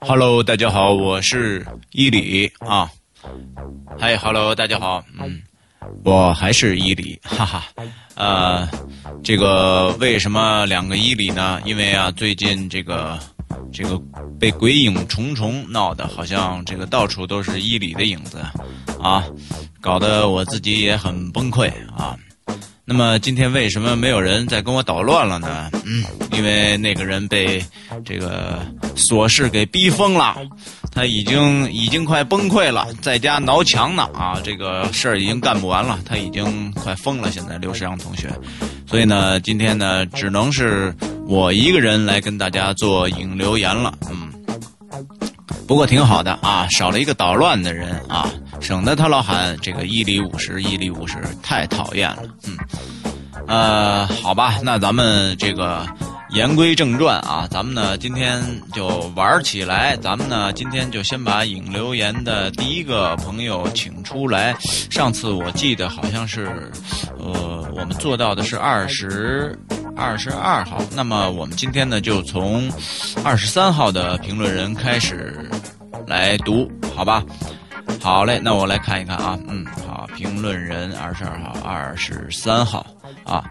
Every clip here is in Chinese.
Hello，大家好，我是伊里啊。嗨，Hello，大家好，嗯，我还是伊里，哈哈。呃，这个为什么两个伊里呢？因为啊，最近这个这个被鬼影重重闹的，好像这个到处都是伊里的影子啊，搞得我自己也很崩溃啊。那么今天为什么没有人再跟我捣乱了呢？嗯，因为那个人被这个琐事给逼疯了，他已经已经快崩溃了，在家挠墙呢啊！这个事儿已经干不完了，他已经快疯了。现在刘世阳同学，所以呢，今天呢，只能是我一个人来跟大家做引流言了。嗯，不过挺好的啊，少了一个捣乱的人啊。省得他老喊这个一里五十，一里五十，太讨厌了。嗯，呃，好吧，那咱们这个言归正传啊，咱们呢今天就玩起来。咱们呢今天就先把引留言的第一个朋友请出来。上次我记得好像是，呃，我们做到的是二十二十二号。那么我们今天呢就从二十三号的评论人开始来读，好吧？好嘞，那我来看一看啊，嗯，好，评论人二十二号、二十三号啊，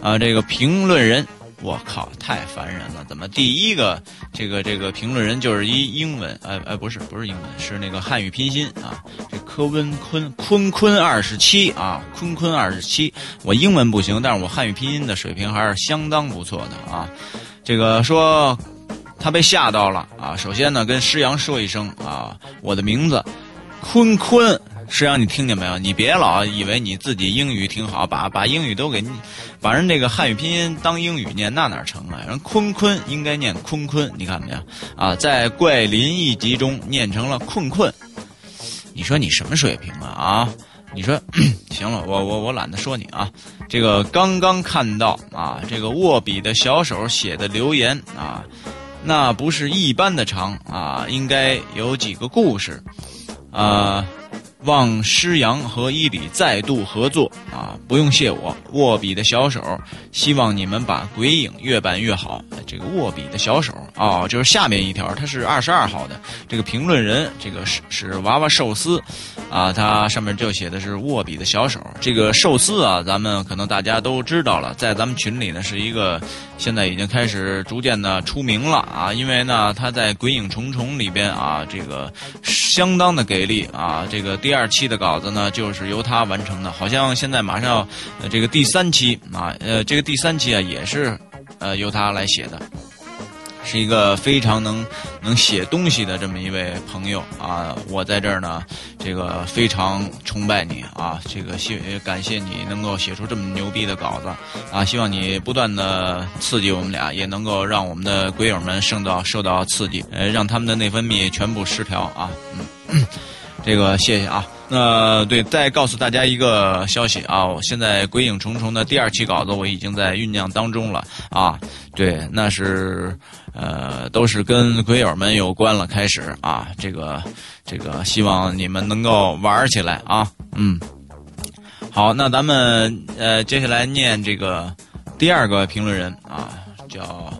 啊，这个评论人，我靠，太烦人了，怎么第一个这个这个评论人就是一英文，哎哎，不是不是英文，是那个汉语拼音啊，这柯温坤坤坤二十七啊，坤坤二十七，我英文不行，但是我汉语拼音的水平还是相当不错的啊，这个说他被吓到了啊，首先呢跟施阳说一声啊，我的名字。坤坤，师阳，你听见没有？你别老以为你自己英语挺好，把把英语都给，把人这个汉语拼音当英语念，那哪成啊？人坤坤应该念坤坤，你看没有？啊，在怪林一集中念成了困困，你说你什么水平啊？啊，你说，行了，我我我懒得说你啊。这个刚刚看到啊，这个握笔的小手写的留言啊，那不是一般的长啊，应该有几个故事。啊，望师阳和伊比再度合作啊！不用谢我握笔的小手，希望你们把鬼影越办越好。这个握笔的小手哦，就是下面一条，它是二十二号的这个评论人，这个是是娃娃寿司啊，它上面就写的是握笔的小手。这个寿司啊，咱们可能大家都知道了，在咱们群里呢是一个现在已经开始逐渐的出名了啊，因为呢他在鬼影重重里边啊，这个相当的给。力啊！这个第二期的稿子呢，就是由他完成的。好像现在马上要这个第三期啊，呃，这个第三期啊，也是呃由他来写的，是一个非常能能写东西的这么一位朋友啊。我在这儿呢，这个非常崇拜你啊！这个谢感谢你能够写出这么牛逼的稿子啊！希望你不断的刺激我们俩，也能够让我们的鬼友们受到受到刺激，呃，让他们的内分泌全部失调啊！嗯。这个谢谢啊，那对，再告诉大家一个消息啊，我现在《鬼影重重》的第二期稿子我已经在酝酿当中了啊，对，那是呃，都是跟鬼友们有关了，开始啊，这个这个，希望你们能够玩起来啊，嗯，好，那咱们呃，接下来念这个第二个评论人啊，叫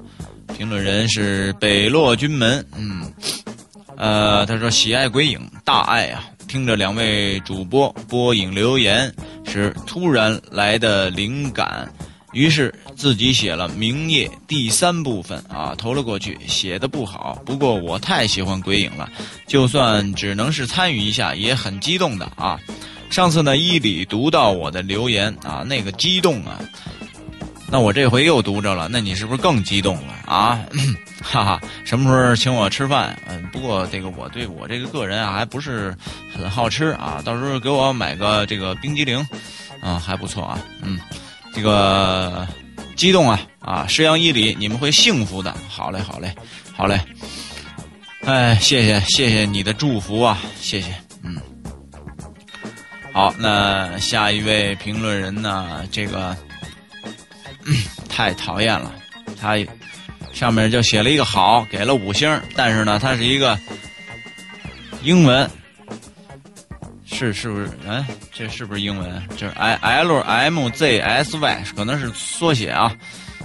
评论人是北落军门，嗯。呃，他说喜爱鬼影，大爱啊！听着两位主播播影留言时，突然来的灵感，于是自己写了《明夜》第三部分啊，投了过去。写的不好，不过我太喜欢鬼影了，就算只能是参与一下，也很激动的啊！上次呢，伊里读到我的留言啊，那个激动啊！那我这回又读着了，那你是不是更激动了啊？哈哈，什么时候请我吃饭？嗯，不过这个我对我这个个人啊，还不是很好吃啊。到时候给我买个这个冰激凌，啊，还不错啊。嗯，这个激动啊啊！石阳一里，你们会幸福的。好嘞，好嘞，好嘞。哎，谢谢谢谢你的祝福啊，谢谢。嗯，好，那下一位评论人呢？这个。太讨厌了，他上面就写了一个好，给了五星，但是呢，它是一个英文，是是不是？哎，这是不是英文？就是 I L M Z S Y，可能是缩写啊。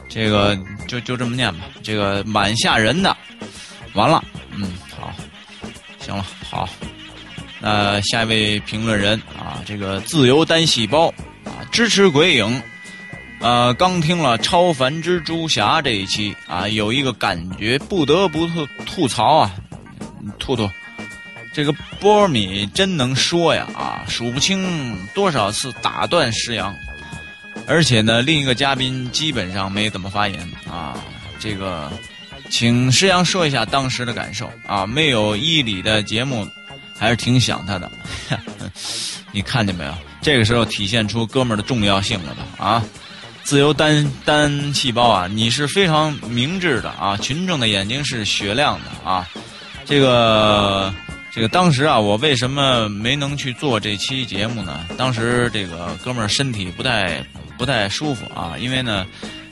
这个就就这么念吧，这个蛮吓人的。完了，嗯，好，行了，好。那下一位评论人啊，这个自由单细胞啊，支持鬼影。呃，刚听了《超凡蜘蛛侠》这一期啊，有一个感觉不得不吐吐槽啊，吐吐，这个波米真能说呀啊，数不清多少次打断石阳，而且呢，另一个嘉宾基本上没怎么发言啊。这个，请石阳说一下当时的感受啊，没有伊里的节目，还是挺想他的。你看见没有？这个时候体现出哥们儿的重要性了吧？啊！自由单单细胞啊，你是非常明智的啊！群众的眼睛是雪亮的啊！这个这个当时啊，我为什么没能去做这期节目呢？当时这个哥们儿身体不太不太舒服啊，因为呢，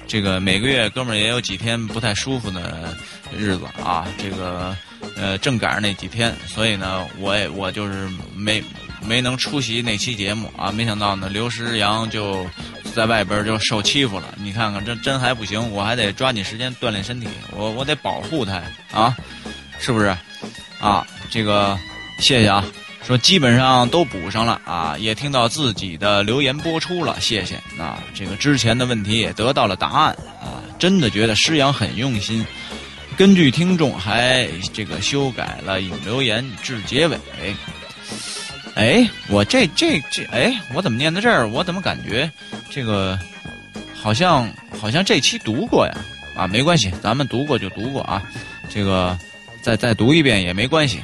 这个每个月哥们儿也有几天不太舒服的日子啊，这个呃正赶上那几天，所以呢，我也我就是没没能出席那期节目啊。没想到呢，刘诗阳就。在外边就受欺负了，你看看这真还不行，我还得抓紧时间锻炼身体，我我得保护他啊，是不是？啊，这个谢谢啊，说基本上都补上了啊，也听到自己的留言播出了，谢谢啊，这个之前的问题也得到了答案啊，真的觉得师阳很用心，根据听众还这个修改了引留言至结尾。哎，我这这这，哎，我怎么念到这儿？我怎么感觉这个好像好像这期读过呀？啊，没关系，咱们读过就读过啊。这个再再读一遍也没关系。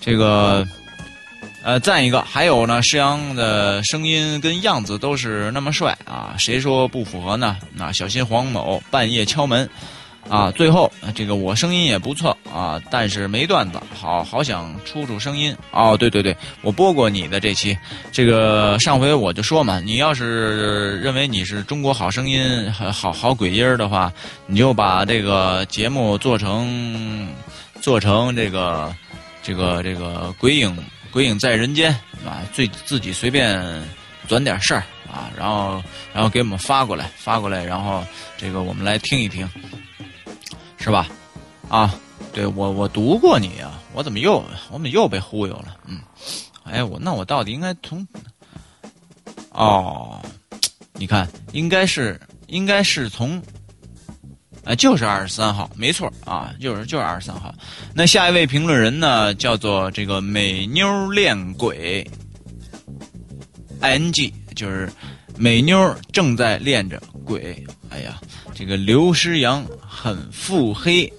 这个呃，赞一个。还有呢，诗阳的声音跟样子都是那么帅啊，谁说不符合呢？那小心黄某半夜敲门。啊，最后这个我声音也不错啊，但是没段子，好好想出出声音哦。对对对，我播过你的这期，这个上回我就说嘛，你要是认为你是中国好声音好好鬼音儿的话，你就把这个节目做成做成这个这个这个鬼影鬼影在人间啊，最自己随便转点事儿啊，然后然后给我们发过来发过来，然后这个我们来听一听。是吧？啊，对我我读过你啊，我怎么又我怎么又被忽悠了？嗯，哎，我那我到底应该从哦，你看，应该是应该是从，啊，就是二十三号，没错啊，就是就是二十三号。那下一位评论人呢，叫做这个美妞恋鬼，i n g，就是美妞正在练着鬼。哎呀。这个刘诗阳很腹黑，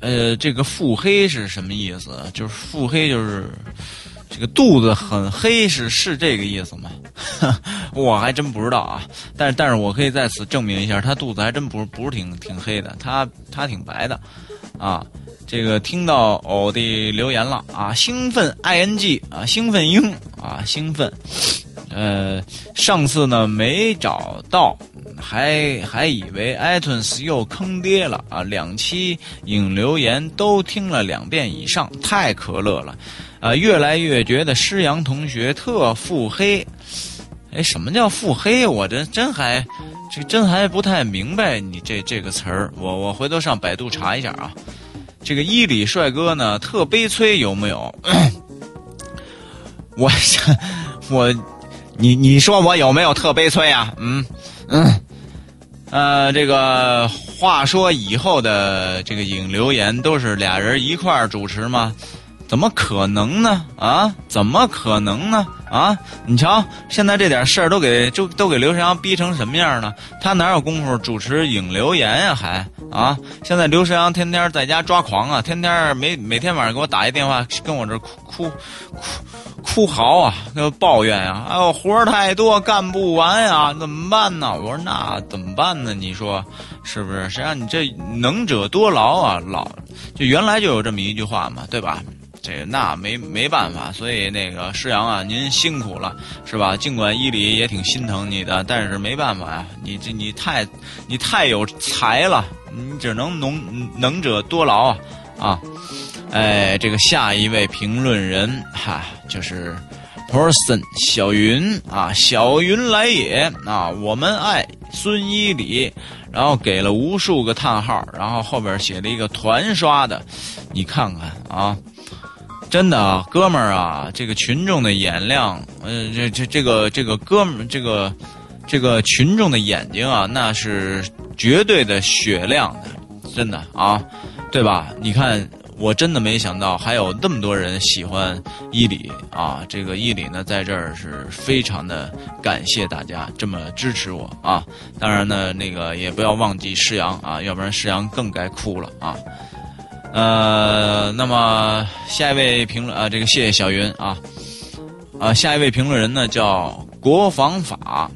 呃，这个腹黑是什么意思？就是腹黑，就是这个肚子很黑，是是这个意思吗？我还真不知道啊。但是，但是我可以在此证明一下，他肚子还真不是不是挺挺黑的，他他挺白的，啊。这个听到偶的留言了啊，兴奋 i n g 啊，兴奋鹰啊，兴奋。呃，上次呢没找到。还还以为 iTunes 又坑爹了啊！两期影留言都听了两遍以上，太可乐了，啊，越来越觉得施阳同学特腹黑。哎，什么叫腹黑？我这真还这真还不太明白你这这个词儿。我我回头上百度查一下啊。这个伊里帅哥呢特悲催有没有？我我你你说我有没有特悲催啊？嗯嗯。呃，这个话说以后的这个影留言都是俩人一块主持吗？怎么可能呢？啊，怎么可能呢？啊，你瞧，现在这点事儿都给就都给刘世阳逼成什么样了？他哪有功夫主持影留言呀？还啊？现在刘世阳天天在家抓狂啊，天天每每天晚上给我打一电话，跟我这哭哭哭哭嚎啊，那抱怨呀，哎呦，活儿太多，干不完呀，怎么办呢？我说那怎么办呢？你说是不是？谁让你这能者多劳啊？老就原来就有这么一句话嘛，对吧？这那没没办法，所以那个施阳啊，您辛苦了，是吧？尽管伊犁也挺心疼你的，但是没办法呀，你这你太你太有才了，你只能能能者多劳啊啊！哎，这个下一位评论人哈，就是 person 小云啊，小云来也啊，我们爱孙伊礼，然后给了无数个叹号，然后后边写了一个团刷的，你看看啊，真的啊，哥们儿啊，这个群众的眼亮，呃，这这这个这个哥们儿，这个这个群众的眼睛啊，那是绝对的雪亮的，真的啊，对吧？你看。我真的没想到还有那么多人喜欢伊里啊！这个伊里呢，在这儿是非常的感谢大家这么支持我啊！当然呢，那个也不要忘记施阳啊，要不然施阳更该哭了啊！呃，那么下一位评论啊，这个谢谢小云啊啊，下一位评论人呢叫国防法啊，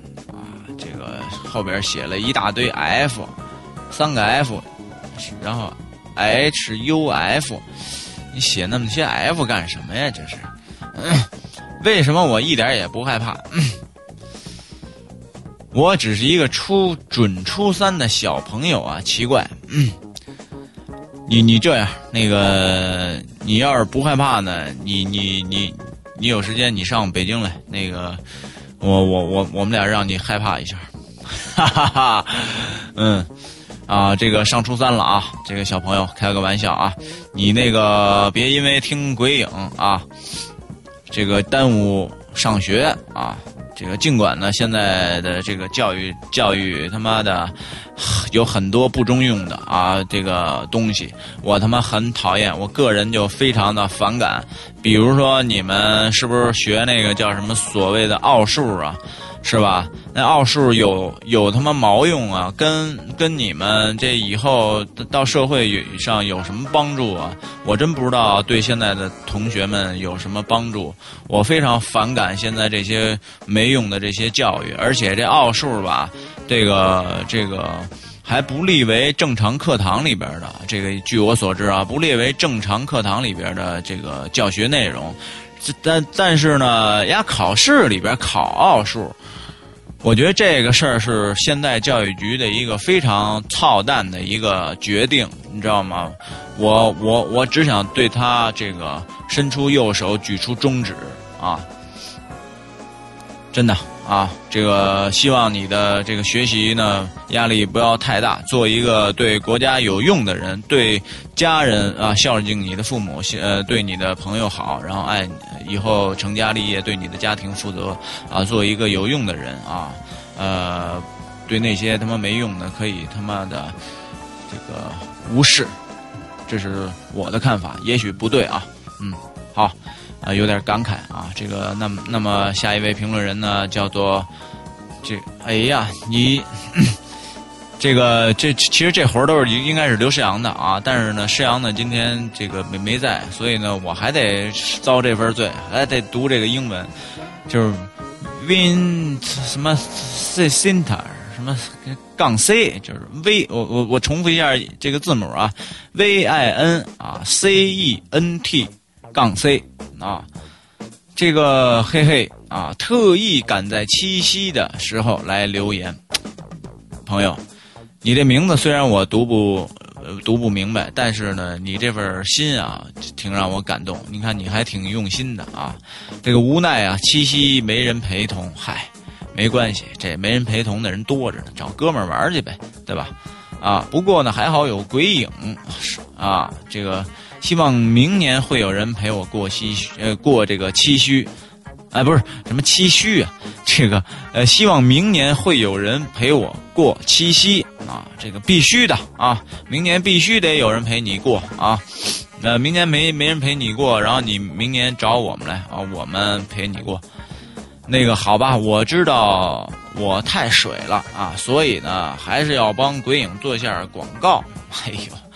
这个后边写了一大堆 F，三个 F，然后。H U F，你写那么些 F 干什么呀？这是，为什么我一点也不害怕？我只是一个初准初三的小朋友啊！奇怪，你你这样，那个你要是不害怕呢？你你你你有时间你上北京来，那个我我我我们俩让你害怕一下，哈哈哈，嗯。啊，这个上初三了啊，这个小朋友开个玩笑啊，你那个别因为听鬼影啊，这个耽误上学啊。这个尽管呢，现在的这个教育教育他妈的 有很多不中用的啊，这个东西我他妈很讨厌，我个人就非常的反感。比如说你们是不是学那个叫什么所谓的奥数啊？是吧？那奥数有有他妈毛用啊？跟跟你们这以后到社会上有什么帮助啊？我真不知道对现在的同学们有什么帮助。我非常反感现在这些没用的这些教育，而且这奥数吧，这个这个还不列为正常课堂里边的。这个据我所知啊，不列为正常课堂里边的这个教学内容。但但是呢，呀，考试里边考奥数。我觉得这个事儿是现在教育局的一个非常操蛋的一个决定，你知道吗？我我我只想对他这个伸出右手，举出中指啊！真的啊，这个希望你的这个学习呢压力不要太大，做一个对国家有用的人，对家人啊孝敬你的父母，呃对你的朋友好，然后爱以后成家立业，对你的家庭负责啊，做一个有用的人啊，呃，对那些他妈没用的可以他妈的这个无视，这是我的看法，也许不对啊，嗯，好。啊，有点感慨啊！这个，那么，那么下一位评论人呢，叫做这，哎呀，你 这个这其实这活儿都是应该是刘世阳的啊，但是呢，世阳呢今天这个没没在，所以呢，我还得遭这份罪，还得读这个英文，就是 win 什么 c center 什么杠 c，就是 v，我我我重复一下这个字母啊，v i n 啊 c e n t 杠 c。啊，这个嘿嘿啊，特意赶在七夕的时候来留言，朋友，你这名字虽然我读不读不明白，但是呢，你这份心啊，挺让我感动。你看，你还挺用心的啊。这个无奈啊，七夕没人陪同，嗨，没关系，这没人陪同的人多着呢，找哥们玩去呗，对吧？啊，不过呢，还好有鬼影啊，这个。希望明年会有人陪我过七呃过这个七夕，哎不是什么七夕啊，这个呃希望明年会有人陪我过。七夕啊，这个必须的啊，明年必须得有人陪你过。啊，呃明年没没人陪你过，然后你明年找我们来啊，我们陪你过，那个好吧，我知道我太水了。啊，所以呢还是要帮鬼影做一下广告，哎呦。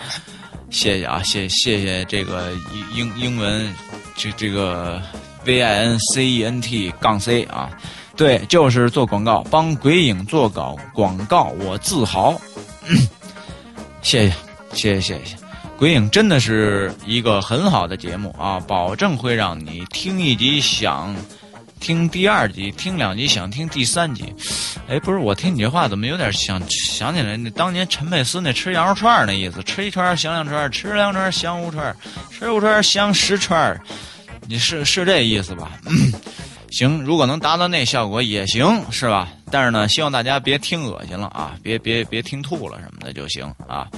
谢谢啊，谢谢谢这个英英英文，这这个 V I N C E N T 杠 C 啊，对，就是做广告，帮鬼影做搞广告，我自豪。谢谢谢谢谢谢，鬼影真的是一个很好的节目啊，保证会让你听一集想。听第二集，听两集，想听第三集。哎，不是，我听你这话怎么有点想想起来那当年陈佩斯那吃羊肉串那意思？吃一串香两串，吃两串香五串，吃五串香十串。你是是这意思吧？行，如果能达到那效果也行，是吧？但是呢，希望大家别听恶心了啊，别别别听吐了什么的就行啊。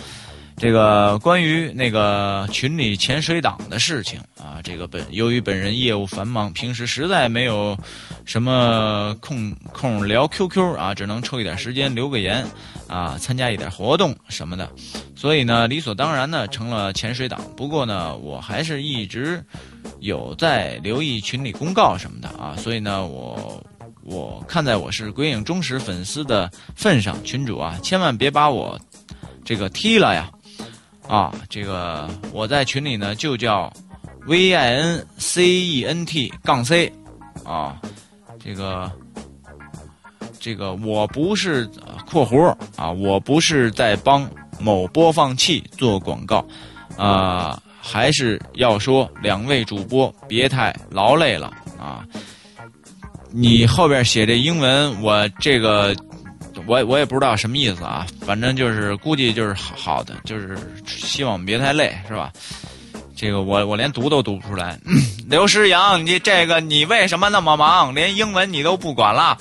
这个关于那个群里潜水党的事情啊，这个本由于本人业务繁忙，平时实在没有什么空空聊 QQ 啊，只能抽一点时间留个言啊，参加一点活动什么的，所以呢，理所当然的成了潜水党。不过呢，我还是一直有在留意群里公告什么的啊，所以呢，我我看在我是鬼影忠实粉丝的份上，群主啊，千万别把我这个踢了呀。啊，这个我在群里呢，就叫 V I N C E N T 杠 C，啊，这个这个我不是括弧啊，我不是在帮某播放器做广告，啊，还是要说两位主播别太劳累了啊，你后边写这英文，我这个。我我也不知道什么意思啊，反正就是估计就是好好的，就是希望别太累，是吧？这个我我连读都读不出来。刘诗阳，你这个你为什么那么忙，连英文你都不管了？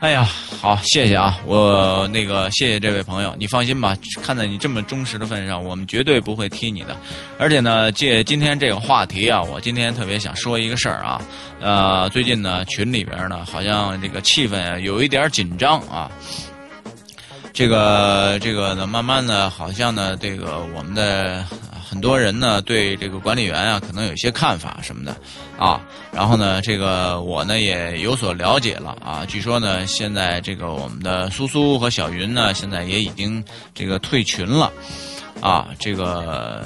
哎呀！好，谢谢啊，我那个谢谢这位朋友，你放心吧，看在你这么忠实的份上，我们绝对不会踢你的。而且呢，借今天这个话题啊，我今天特别想说一个事儿啊，呃，最近呢群里边呢好像这个气氛有一点紧张啊，这个这个呢慢慢的好像呢这个我们的。很多人呢对这个管理员啊可能有些看法什么的，啊，然后呢这个我呢也有所了解了啊，据说呢现在这个我们的苏苏和小云呢现在也已经这个退群了。啊，这个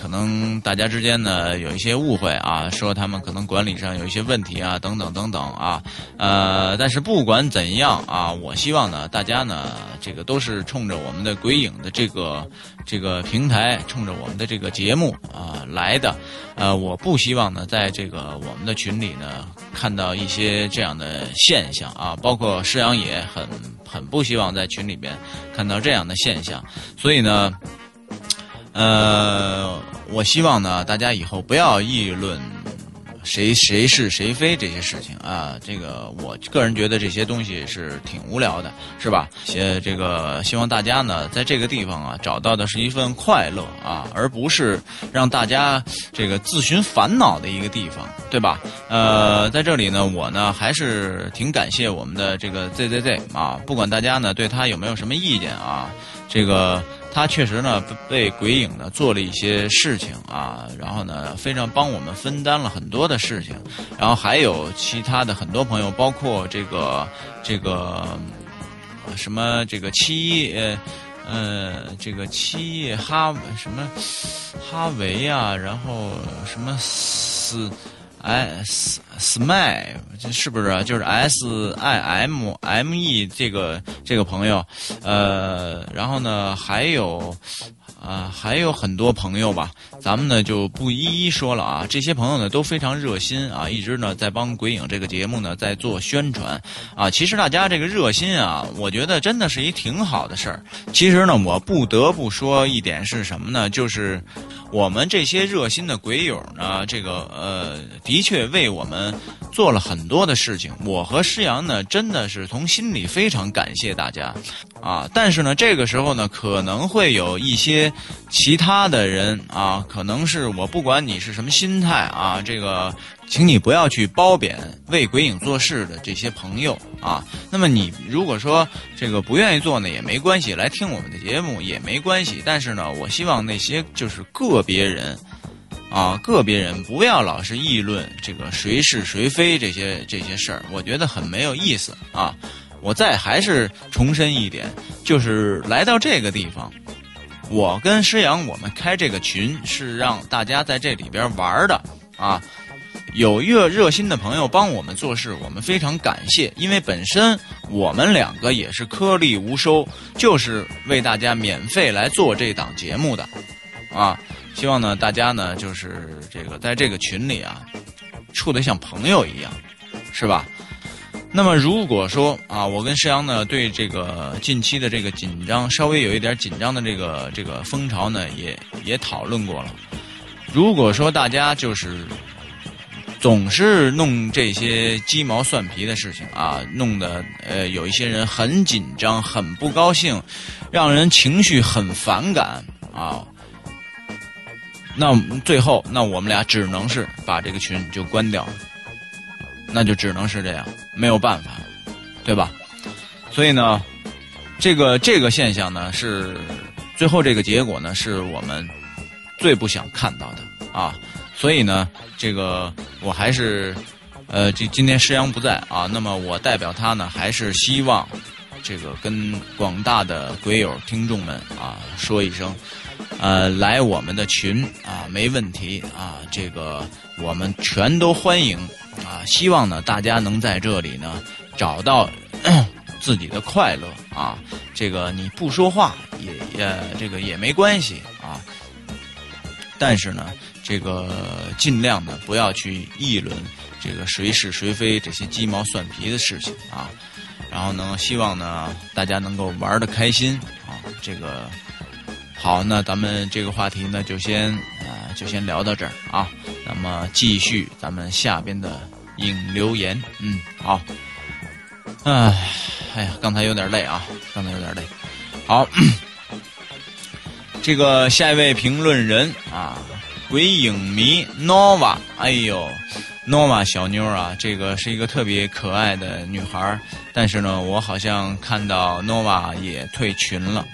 可能大家之间呢有一些误会啊，说他们可能管理上有一些问题啊，等等等等啊，呃，但是不管怎样啊，我希望呢，大家呢，这个都是冲着我们的鬼影的这个这个平台，冲着我们的这个节目啊来的，呃，我不希望呢，在这个我们的群里呢看到一些这样的现象啊，包括施阳也很很不希望在群里边看到这样的现象，所以呢。呃，我希望呢，大家以后不要议论谁谁是谁非这些事情啊。这个我个人觉得这些东西是挺无聊的，是吧？呃，这个希望大家呢，在这个地方啊，找到的是一份快乐啊，而不是让大家这个自寻烦恼的一个地方，对吧？呃，在这里呢，我呢还是挺感谢我们的这个 ZZZ 啊，不管大家呢对他有没有什么意见啊，这个。他确实呢，被鬼影呢做了一些事情啊，然后呢，非常帮我们分担了很多的事情，然后还有其他的很多朋友，包括这个这个什么这个七一呃呃这个七一哈什么哈维啊，然后什么斯。S Smile 这是不是就是 S I M M E 这个这个朋友？呃，然后呢，还有。啊，还有很多朋友吧，咱们呢就不一一说了啊。这些朋友呢都非常热心啊，一直呢在帮《鬼影》这个节目呢在做宣传啊。其实大家这个热心啊，我觉得真的是一挺好的事儿。其实呢，我不得不说一点是什么呢？就是我们这些热心的鬼友呢，这个呃，的确为我们做了很多的事情。我和施阳呢，真的是从心里非常感谢大家啊。但是呢，这个时候呢，可能会有一些。其他的人啊，可能是我不管你是什么心态啊，这个，请你不要去褒贬为鬼影做事的这些朋友啊。那么你如果说这个不愿意做呢，也没关系，来听我们的节目也没关系。但是呢，我希望那些就是个别人啊，个别人不要老是议论这个谁是谁非这些这些事儿，我觉得很没有意思啊。我再还是重申一点，就是来到这个地方。我跟施阳，我们开这个群是让大家在这里边玩的啊。有热热心的朋友帮我们做事，我们非常感谢。因为本身我们两个也是颗粒无收，就是为大家免费来做这档节目的啊。希望呢，大家呢就是这个在这个群里啊，处的像朋友一样，是吧？那么如果说啊，我跟石阳呢对这个近期的这个紧张，稍微有一点紧张的这个这个风潮呢，也也讨论过了。如果说大家就是总是弄这些鸡毛蒜皮的事情啊，弄得呃有一些人很紧张、很不高兴，让人情绪很反感啊。那最后，那我们俩只能是把这个群就关掉，那就只能是这样，没有办法，对吧？所以呢，这个这个现象呢，是最后这个结果呢，是我们最不想看到的啊。所以呢，这个我还是，呃，今今天施阳不在啊，那么我代表他呢，还是希望这个跟广大的鬼友听众们啊说一声，呃，来我们的群啊，没问题啊，这个我们全都欢迎啊，希望呢大家能在这里呢找到 自己的快乐啊，这个你不说话也也这个也没关系啊，但是呢。这个尽量呢不要去议论这个谁是谁非这些鸡毛蒜皮的事情啊，然后呢，希望呢大家能够玩的开心啊。这个好，那咱们这个话题呢就先啊就先聊到这儿啊。那么继续咱们下边的影留言，嗯，好。哎，哎呀，刚才有点累啊，刚才有点累。好，这个下一位评论人啊。鬼影迷 Nova，哎呦，Nova 小妞啊，这个是一个特别可爱的女孩但是呢，我好像看到 Nova 也退群了，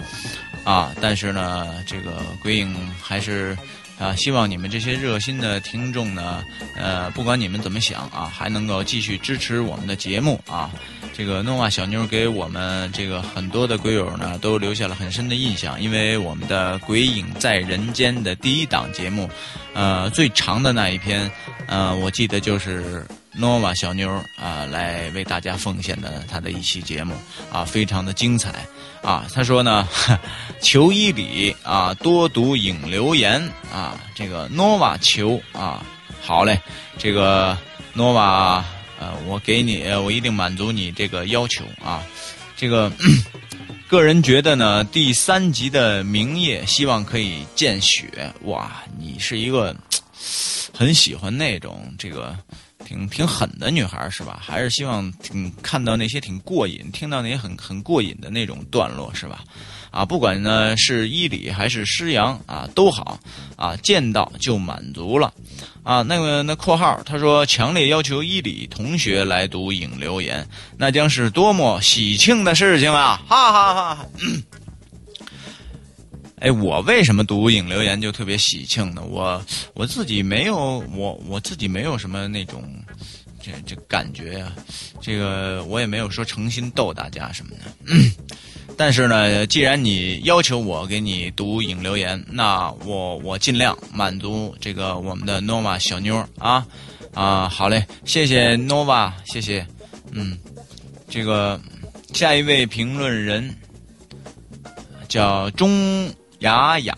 啊，但是呢，这个鬼影还是啊，希望你们这些热心的听众呢，呃，不管你们怎么想啊，还能够继续支持我们的节目啊。这个诺瓦小妞给我们这个很多的鬼友呢，都留下了很深的印象。因为我们的《鬼影在人间》的第一档节目，呃，最长的那一篇，呃，我记得就是诺瓦小妞啊来为大家奉献的他的一期节目啊，非常的精彩啊。他说呢，求伊里啊多读影留言啊，这个诺瓦求啊，好嘞，这个诺瓦。呃，我给你，我一定满足你这个要求啊！这个 个人觉得呢，第三集的明夜希望可以见血。哇，你是一个很喜欢那种这个挺挺狠的女孩是吧？还是希望挺看到那些挺过瘾，听到那些很很过瘾的那种段落是吧？啊，不管呢是伊里还是施阳啊，都好啊，见到就满足了啊。那个那括号他说强烈要求伊里同学来读影留言，那将是多么喜庆的事情啊！哈哈哈。哎，我为什么读影留言就特别喜庆呢？我我自己没有，我我自己没有什么那种这这感觉呀。这个我也没有说诚心逗大家什么的。但是呢，既然你要求我给你读影留言，那我我尽量满足这个我们的 Nova 小妞啊啊，好嘞，谢谢 Nova，谢谢，嗯，这个下一位评论人叫中雅雅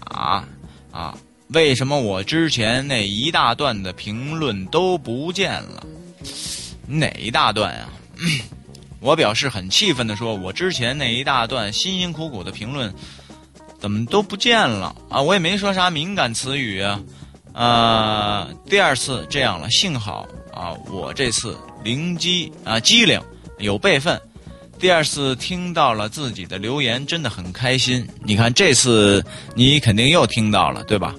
啊，为什么我之前那一大段的评论都不见了？哪一大段呀？我表示很气愤的说：“我之前那一大段辛辛苦苦的评论，怎么都不见了啊？我也没说啥敏感词语啊。啊，第二次这样了，幸好啊，我这次灵机啊机灵，有备份。第二次听到了自己的留言，真的很开心。你看这次你肯定又听到了，对吧？”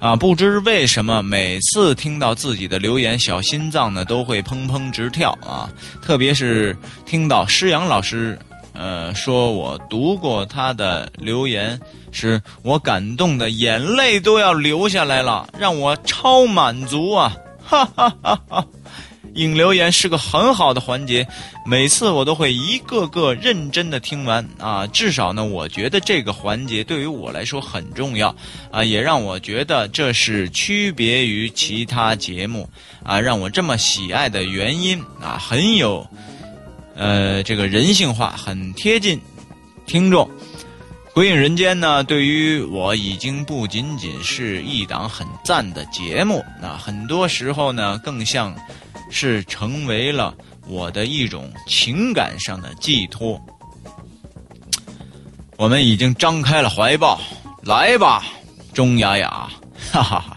啊，不知为什么，每次听到自己的留言，小心脏呢都会砰砰直跳啊！特别是听到施阳老师，呃，说我读过他的留言时，我感动的眼泪都要流下来了，让我超满足啊！哈哈哈哈。引留言是个很好的环节，每次我都会一个个认真的听完啊，至少呢，我觉得这个环节对于我来说很重要啊，也让我觉得这是区别于其他节目啊，让我这么喜爱的原因啊，很有，呃，这个人性化，很贴近听众。鬼影人间呢，对于我已经不仅仅是一档很赞的节目，那很多时候呢，更像。是成为了我的一种情感上的寄托。我们已经张开了怀抱，来吧，钟雅雅，哈哈哈！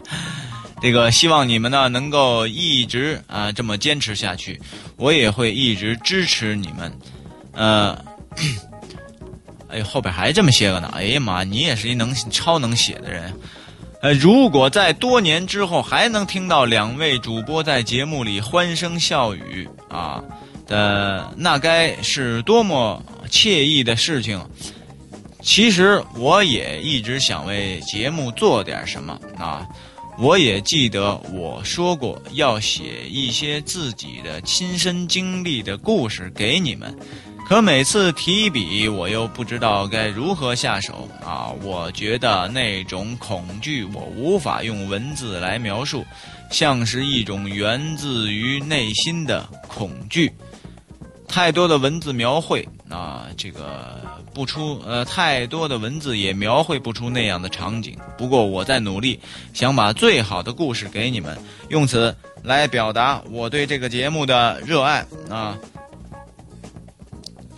这个希望你们呢能够一直啊这么坚持下去，我也会一直支持你们。呃，哎，后边还这么些个呢！哎呀妈，你也是一能超能写的人。呃，如果在多年之后还能听到两位主播在节目里欢声笑语啊的，那该是多么惬意的事情！其实我也一直想为节目做点什么啊。我也记得我说过要写一些自己的亲身经历的故事给你们，可每次提笔我又不知道该如何下手啊！我觉得那种恐惧我无法用文字来描述，像是一种源自于内心的恐惧。太多的文字描绘啊，这个不出呃，太多的文字也描绘不出那样的场景。不过我在努力，想把最好的故事给你们，用此来表达我对这个节目的热爱啊。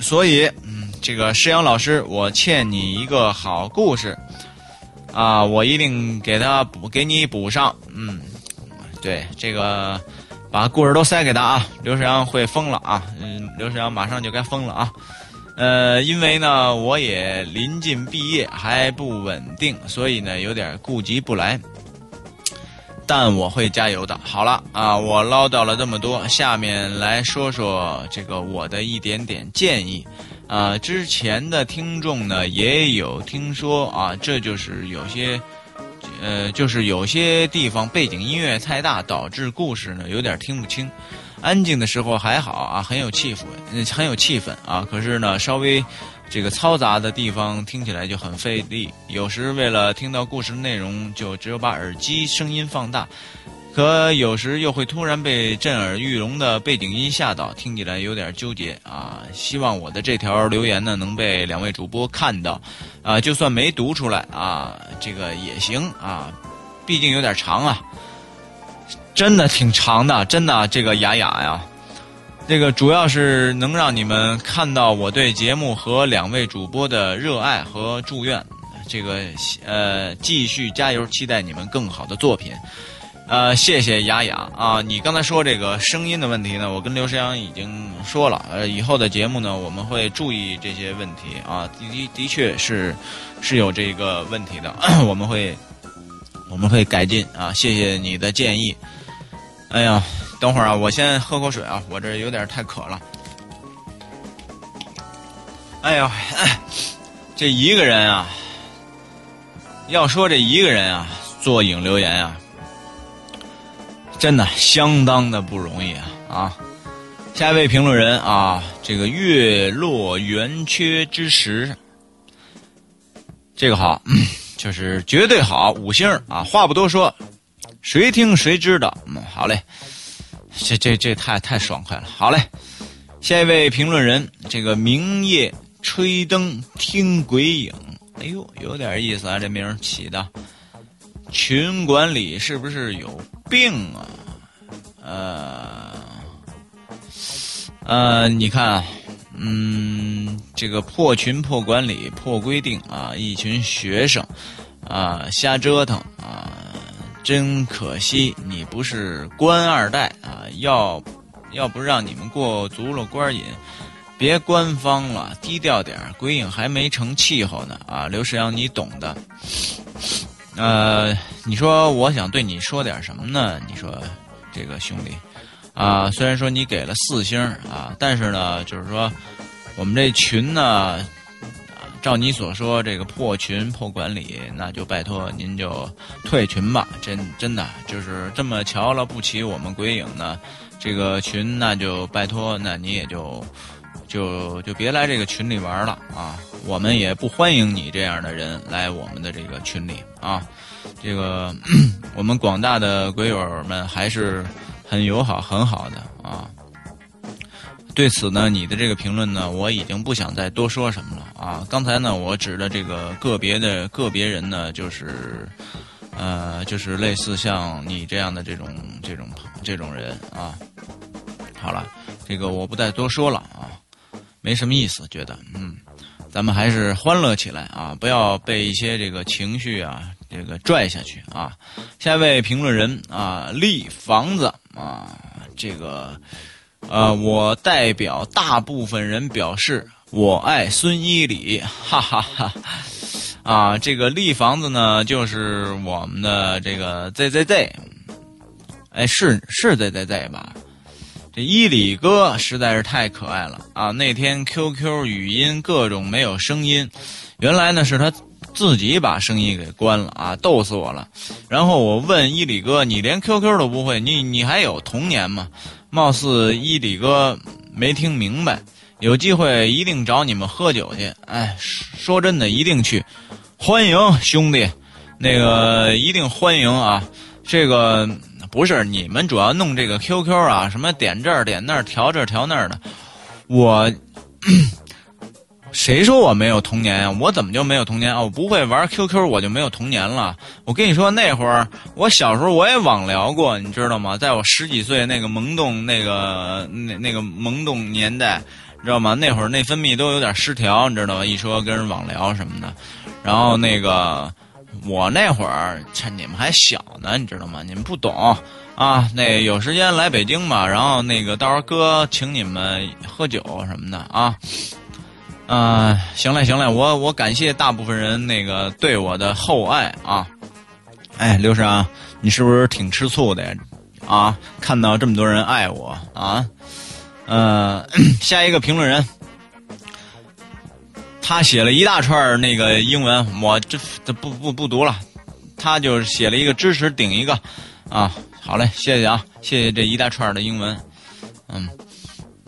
所以，嗯，这个施阳老师，我欠你一个好故事啊，我一定给他补，给你补上。嗯，对这个。把故事都塞给他啊！刘世阳会疯了啊！嗯，刘世阳马上就该疯了啊！呃，因为呢，我也临近毕业，还不稳定，所以呢，有点顾及不来。但我会加油的。好了啊，我唠叨了这么多，下面来说说这个我的一点点建议。啊，之前的听众呢也有听说啊，这就是有些。呃，就是有些地方背景音乐太大，导致故事呢有点听不清。安静的时候还好啊，很有气氛，很有气氛啊。可是呢，稍微这个嘈杂的地方听起来就很费力。有时为了听到故事内容，就只有把耳机声音放大。可有时又会突然被震耳欲聋的背景音吓到，听起来有点纠结啊！希望我的这条留言呢能被两位主播看到，啊，就算没读出来啊，这个也行啊，毕竟有点长啊，真的挺长的，真的这个雅雅呀，这个主要是能让你们看到我对节目和两位主播的热爱和祝愿，这个呃继续加油，期待你们更好的作品。呃，谢谢雅雅啊！你刚才说这个声音的问题呢，我跟刘诗阳已经说了。呃，以后的节目呢，我们会注意这些问题啊。的的确是是有这个问题的，我们会我们会改进啊。谢谢你的建议。哎呀，等会儿啊，我先喝口水啊，我这有点太渴了。哎呀，这一个人啊，要说这一个人啊，做影留言啊。真的相当的不容易啊！啊，下一位评论人啊，这个月落圆缺之时，这个好，就是绝对好，五星啊！话不多说，谁听谁知道。嗯，好嘞，这这这太太爽快了。好嘞，下一位评论人，这个明夜吹灯听鬼影，哎呦，有点意思啊，这名起的。群管理是不是有病啊？呃，呃，你看，嗯，这个破群、破管理、破规定啊，一群学生啊，瞎折腾啊，真可惜，你不是官二代啊！要要不让你们过足了官瘾，别官方了，低调点鬼影还没成气候呢啊！刘世阳，你懂的。呃，你说我想对你说点什么呢？你说，这个兄弟，啊，虽然说你给了四星啊，但是呢，就是说，我们这群呢，照你所说，这个破群破管理，那就拜托您就退群吧。真真的就是这么瞧了不起我们鬼影呢，这个群那就拜托，那你也就。就就别来这个群里玩了啊！我们也不欢迎你这样的人来我们的这个群里啊。这个 我们广大的鬼友们还是很友好、很好的啊。对此呢，你的这个评论呢，我已经不想再多说什么了啊。刚才呢，我指的这个个别的个别人呢，就是呃，就是类似像你这样的这种这种这种人啊。好了，这个我不再多说了啊。没什么意思，觉得嗯，咱们还是欢乐起来啊，不要被一些这个情绪啊这个拽下去啊。下一位评论人啊，立房子啊，这个呃，我代表大部分人表示，我爱孙一礼，哈哈哈。啊，这个立房子呢，就是我们的这个 ZZZ，哎，是是 ZZZ 吧？这伊里哥实在是太可爱了啊！那天 QQ 语音各种没有声音，原来呢是他自己把声音给关了啊，逗死我了。然后我问伊里哥：“你连 QQ 都不会，你你还有童年吗？”貌似伊里哥没听明白。有机会一定找你们喝酒去。哎，说真的，一定去。欢迎兄弟，那个一定欢迎啊！这个不是你们主要弄这个 QQ 啊，什么点这儿点那儿，调这儿调那儿的。我谁说我没有童年呀？我怎么就没有童年啊？我不会玩 QQ，我就没有童年了。我跟你说，那会儿我小时候我也网聊过，你知道吗？在我十几岁那个懵懂那个那那个懵懂年代，你知道吗？那会儿内分泌都有点失调，你知道吗？一说跟人网聊什么的。然后那个，我那会儿趁你们还小呢，你知道吗？你们不懂啊。那有时间来北京吧，然后那个到时候哥请你们喝酒什么的啊。啊，行了行了，我我感谢大部分人那个对我的厚爱啊。哎，刘生，你是不是挺吃醋的呀？啊，看到这么多人爱我啊。嗯，下一个评论人。他写了一大串那个英文，我这这不不不读了。他就写了一个支持顶一个，啊，好嘞，谢谢啊，谢谢这一大串的英文，嗯，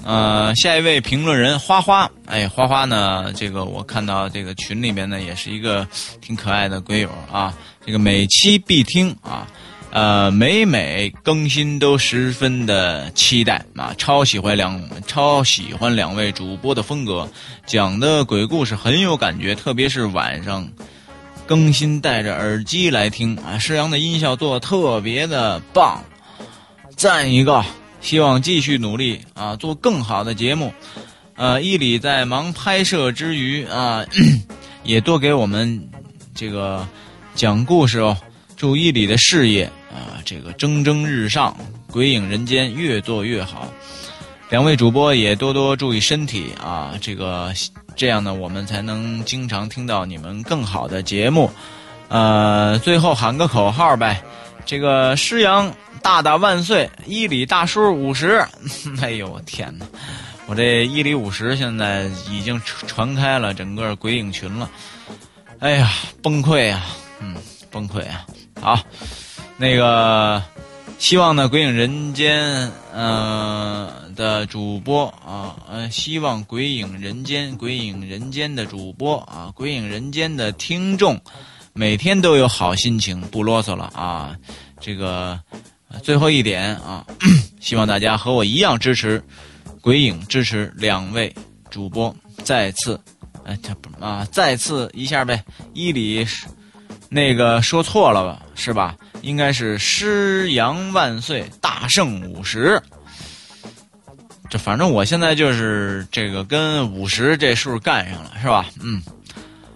呃，下一位评论人花花，哎，花花呢，这个我看到这个群里面呢，也是一个挺可爱的鬼友啊，这个每期必听啊。呃，每每更新都十分的期待啊，超喜欢两超喜欢两位主播的风格，讲的鬼故事很有感觉，特别是晚上更新戴着耳机来听啊，施阳的音效做的特别的棒，赞一个，希望继续努力啊，做更好的节目。呃，伊里在忙拍摄之余啊，也多给我们这个讲故事哦，祝伊里的事业。啊，这个蒸蒸日上，鬼影人间越做越好。两位主播也多多注意身体啊，这个这样呢，我们才能经常听到你们更好的节目。呃，最后喊个口号呗，这个师阳大大万岁，一里大叔五十。哎呦我天哪，我这一里五十现在已经传开了整个鬼影群了。哎呀，崩溃啊，嗯，崩溃啊，好。那个，希望呢，《鬼影人间》呃的主播啊，呃，希望《鬼影人间》《鬼影人间》的主播啊，《鬼影人间》的听众，每天都有好心情，不啰嗦了啊。这个最后一点啊，希望大家和我一样支持《鬼影》，支持两位主播。再次，哎，这不啊，再次一下呗。伊里，那个说错了吧？是吧？应该是师阳万岁，大圣五十。这反正我现在就是这个跟五十这数干上了，是吧？嗯，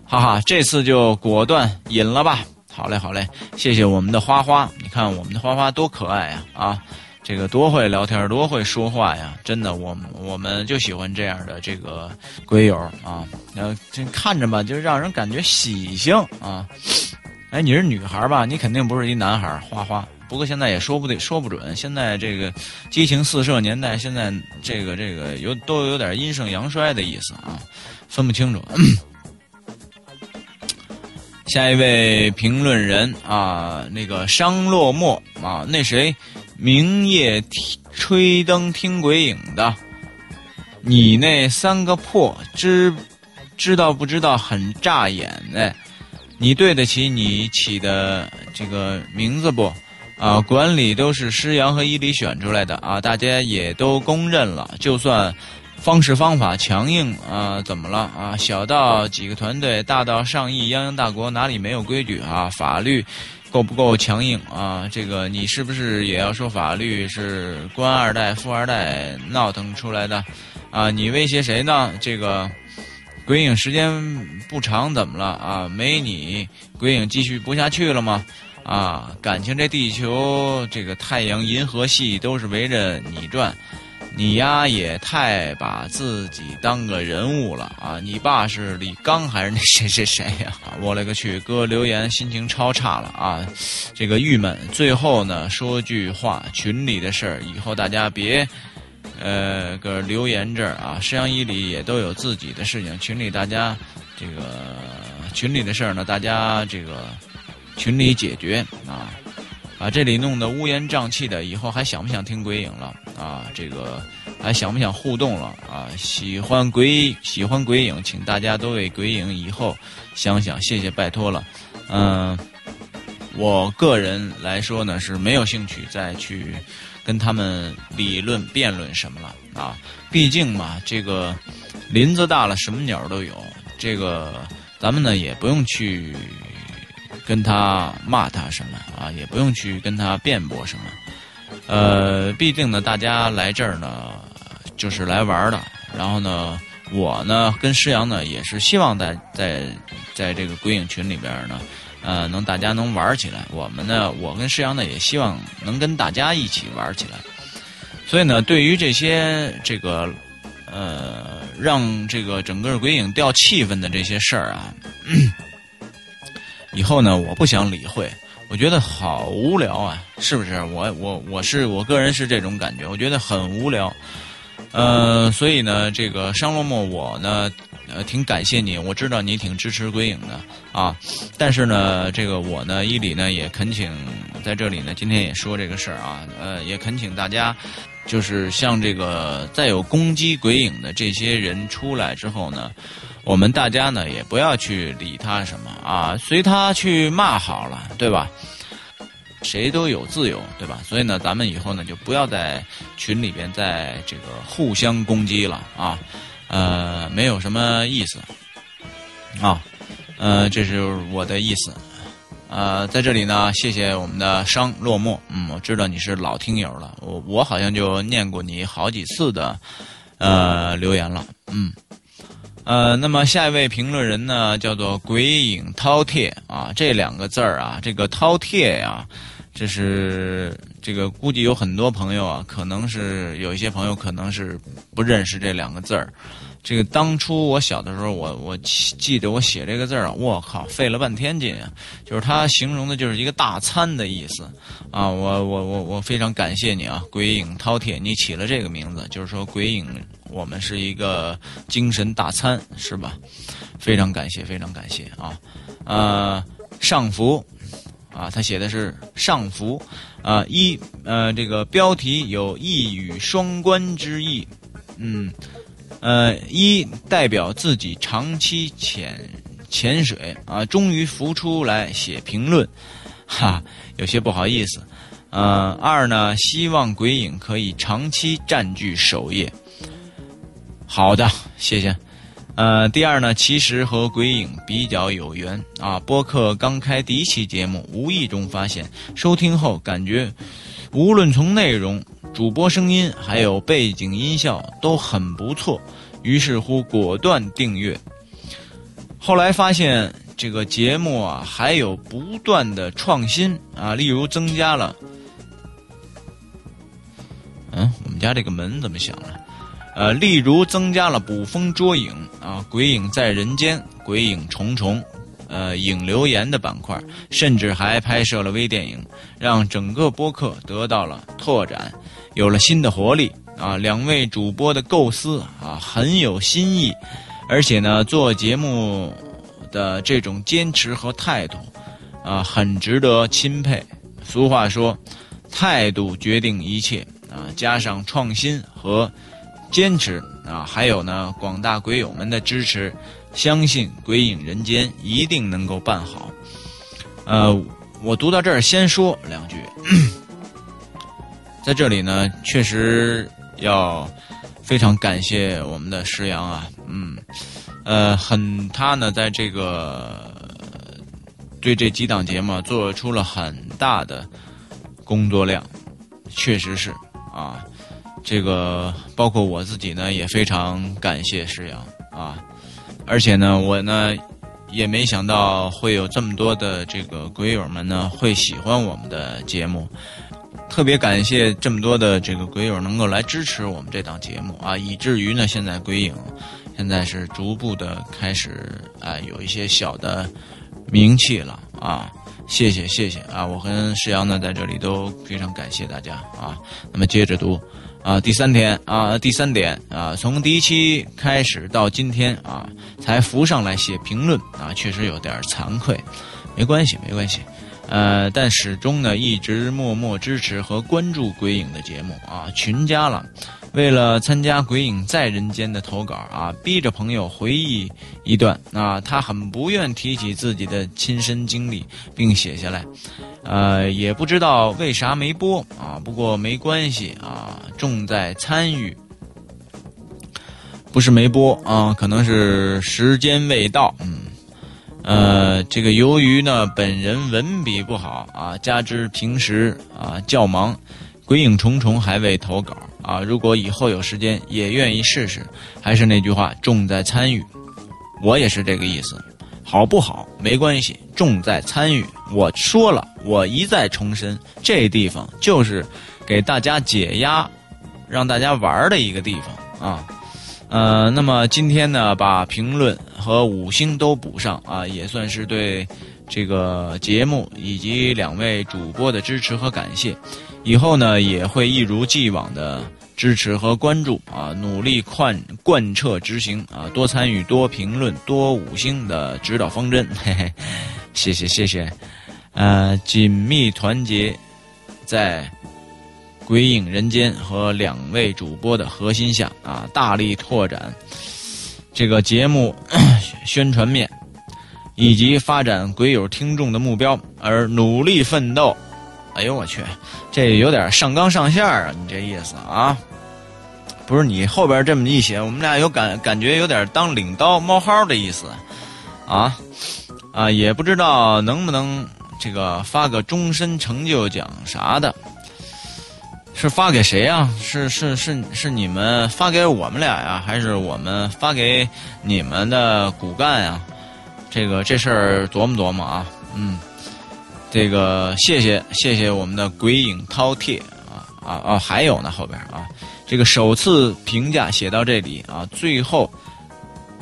哈哈，这次就果断引了吧。好嘞，好嘞，谢谢我们的花花。你看我们的花花多可爱呀！啊，这个多会聊天，多会说话呀！真的，我我们就喜欢这样的这个龟友啊。然后这看着吧，就让人感觉喜庆啊。哎，你是女孩吧？你肯定不是一男孩，花花。不过现在也说不对，说不准。现在这个激情四射年代，现在这个这个有都有点阴盛阳衰的意思啊，分不清楚。下一位评论人啊，那个商落寞啊，那谁，明夜吹灯听鬼影的，你那三个破知知道不知道很扎眼哎。你对得起你起的这个名字不？啊，管理都是施阳和伊犁选出来的啊，大家也都公认了。就算方式方法强硬啊，怎么了啊？小到几个团队，大到上亿泱泱大国，哪里没有规矩啊？法律够不够强硬啊？这个你是不是也要说法律是官二代、富二代闹腾出来的？啊，你威胁谁呢？这个。鬼影时间不长，怎么了啊？没你，鬼影继续不下去了吗？啊，感情这地球，这个太阳、银河系都是围着你转。你呀也太把自己当个人物了啊！你爸是李刚还是那 谁谁谁呀？我勒个去！哥留言心情超差了啊，这个郁闷。最后呢，说句话，群里的事儿以后大家别，呃，个留言这儿啊。摄像一里也都有自己的事情，群里大家这个群里的事儿呢，大家这个群里解决啊。啊，这里弄得乌烟瘴气的，以后还想不想听鬼影了？啊，这个还想不想互动了？啊，喜欢鬼喜欢鬼影，请大家都为鬼影以后想想，谢谢，拜托了。嗯，我个人来说呢，是没有兴趣再去跟他们理论辩论什么了。啊，毕竟嘛，这个林子大了，什么鸟都有。这个咱们呢，也不用去。跟他骂他什么啊？也不用去跟他辩驳什么，呃，毕竟呢，大家来这儿呢，就是来玩的。然后呢，我呢跟施阳呢也是希望在在在这个鬼影群里边呢，呃，能大家能玩起来。我们呢，我跟施阳呢也希望能跟大家一起玩起来。所以呢，对于这些这个呃让这个整个鬼影掉气氛的这些事儿啊。以后呢，我不想理会，我觉得好无聊啊，是不是？我我我是我个人是这种感觉，我觉得很无聊。呃，所以呢，这个商洛莫我呢，呃，挺感谢你，我知道你挺支持鬼影的啊。但是呢，这个我呢，伊里呢也恳请在这里呢，今天也说这个事儿啊，呃，也恳请大家，就是像这个再有攻击鬼影的这些人出来之后呢。我们大家呢也不要去理他什么啊，随他去骂好了，对吧？谁都有自由，对吧？所以呢，咱们以后呢就不要在群里边在这个互相攻击了啊，呃，没有什么意思啊，呃，这是我的意思。呃，在这里呢，谢谢我们的商落寞，嗯，我知道你是老听友了，我我好像就念过你好几次的呃留言了，嗯。呃，那么下一位评论人呢，叫做鬼影饕餮啊，这两个字儿啊，这个饕餮呀，这是这个估计有很多朋友啊，可能是有一些朋友可能是不认识这两个字儿。这个当初我小的时候，我我记得我写这个字儿啊，我靠，费了半天劲啊！就是它形容的就是一个大餐的意思啊！我我我我非常感谢你啊，鬼影饕餮，你起了这个名字，就是说鬼影我们是一个精神大餐，是吧？非常感谢，非常感谢啊！呃，上浮啊，他写的是上浮啊，一呃，这个标题有一语双关之意，嗯。呃，一代表自己长期潜潜水啊，终于浮出来写评论，哈，有些不好意思。呃，二呢，希望鬼影可以长期占据首页。好的，谢谢。呃，第二呢，其实和鬼影比较有缘啊。播客刚开第一期节目，无意中发现，收听后感觉，无论从内容。主播声音还有背景音效都很不错，于是乎果断订阅。后来发现这个节目啊，还有不断的创新啊，例如增加了，嗯，我们家这个门怎么响了？呃，例如增加了捕风捉影啊，鬼影在人间，鬼影重重。呃，影留言的板块，甚至还拍摄了微电影，让整个播客得到了拓展，有了新的活力啊！两位主播的构思啊，很有新意，而且呢，做节目的这种坚持和态度啊，很值得钦佩。俗话说，态度决定一切啊，加上创新和坚持啊，还有呢，广大鬼友们的支持。相信《鬼影人间》一定能够办好。呃，我读到这儿，先说两句。在这里呢，确实要非常感谢我们的石阳啊，嗯，呃，很他呢，在这个对这几档节目做出了很大的工作量，确实是啊，这个包括我自己呢，也非常感谢石阳啊。而且呢，我呢也没想到会有这么多的这个鬼友们呢会喜欢我们的节目。特别感谢这么多的这个鬼友能够来支持我们这档节目啊，以至于呢，现在鬼影现在是逐步的开始啊，有一些小的名气了啊。谢谢谢谢啊！我跟石阳呢在这里都非常感谢大家啊。那么接着读啊，第三天啊，第三点啊，从第一期开始到今天啊，才浮上来写评论啊，确实有点惭愧，没关系没关系。呃，但始终呢一直默默支持和关注鬼影的节目啊，群加了。为了参加鬼影在人间的投稿啊，逼着朋友回忆一段啊，他很不愿提起自己的亲身经历并写下来，呃，也不知道为啥没播啊，不过没关系啊，重在参与，不是没播啊，可能是时间未到，嗯。呃，这个由于呢，本人文笔不好啊，加之平时啊较忙，鬼影重重还未投稿啊。如果以后有时间，也愿意试试。还是那句话，重在参与。我也是这个意思，好不好没关系，重在参与。我说了，我一再重申，这地方就是给大家解压，让大家玩的一个地方啊。呃，那么今天呢，把评论和五星都补上啊，也算是对这个节目以及两位主播的支持和感谢。以后呢，也会一如既往的支持和关注啊，努力贯贯彻执行啊，多参与、多评论、多五星的指导方针。嘿嘿，谢谢谢谢，呃，紧密团结在。鬼影人间和两位主播的核心下啊，大力拓展这个节目 宣传面，以及发展鬼友听众的目标而努力奋斗。哎呦我去，这有点上纲上线啊！你这意思啊？不是你后边这么一写，我们俩有感感觉有点当领刀冒号的意思啊啊！也不知道能不能这个发个终身成就奖啥的。是发给谁呀？是是是是你们发给我们俩呀，还是我们发给你们的骨干呀？这个这事儿琢磨琢磨啊。嗯，这个谢谢谢谢我们的鬼影饕餮啊啊啊！还有呢后边啊，这个首次评价写到这里啊，最后。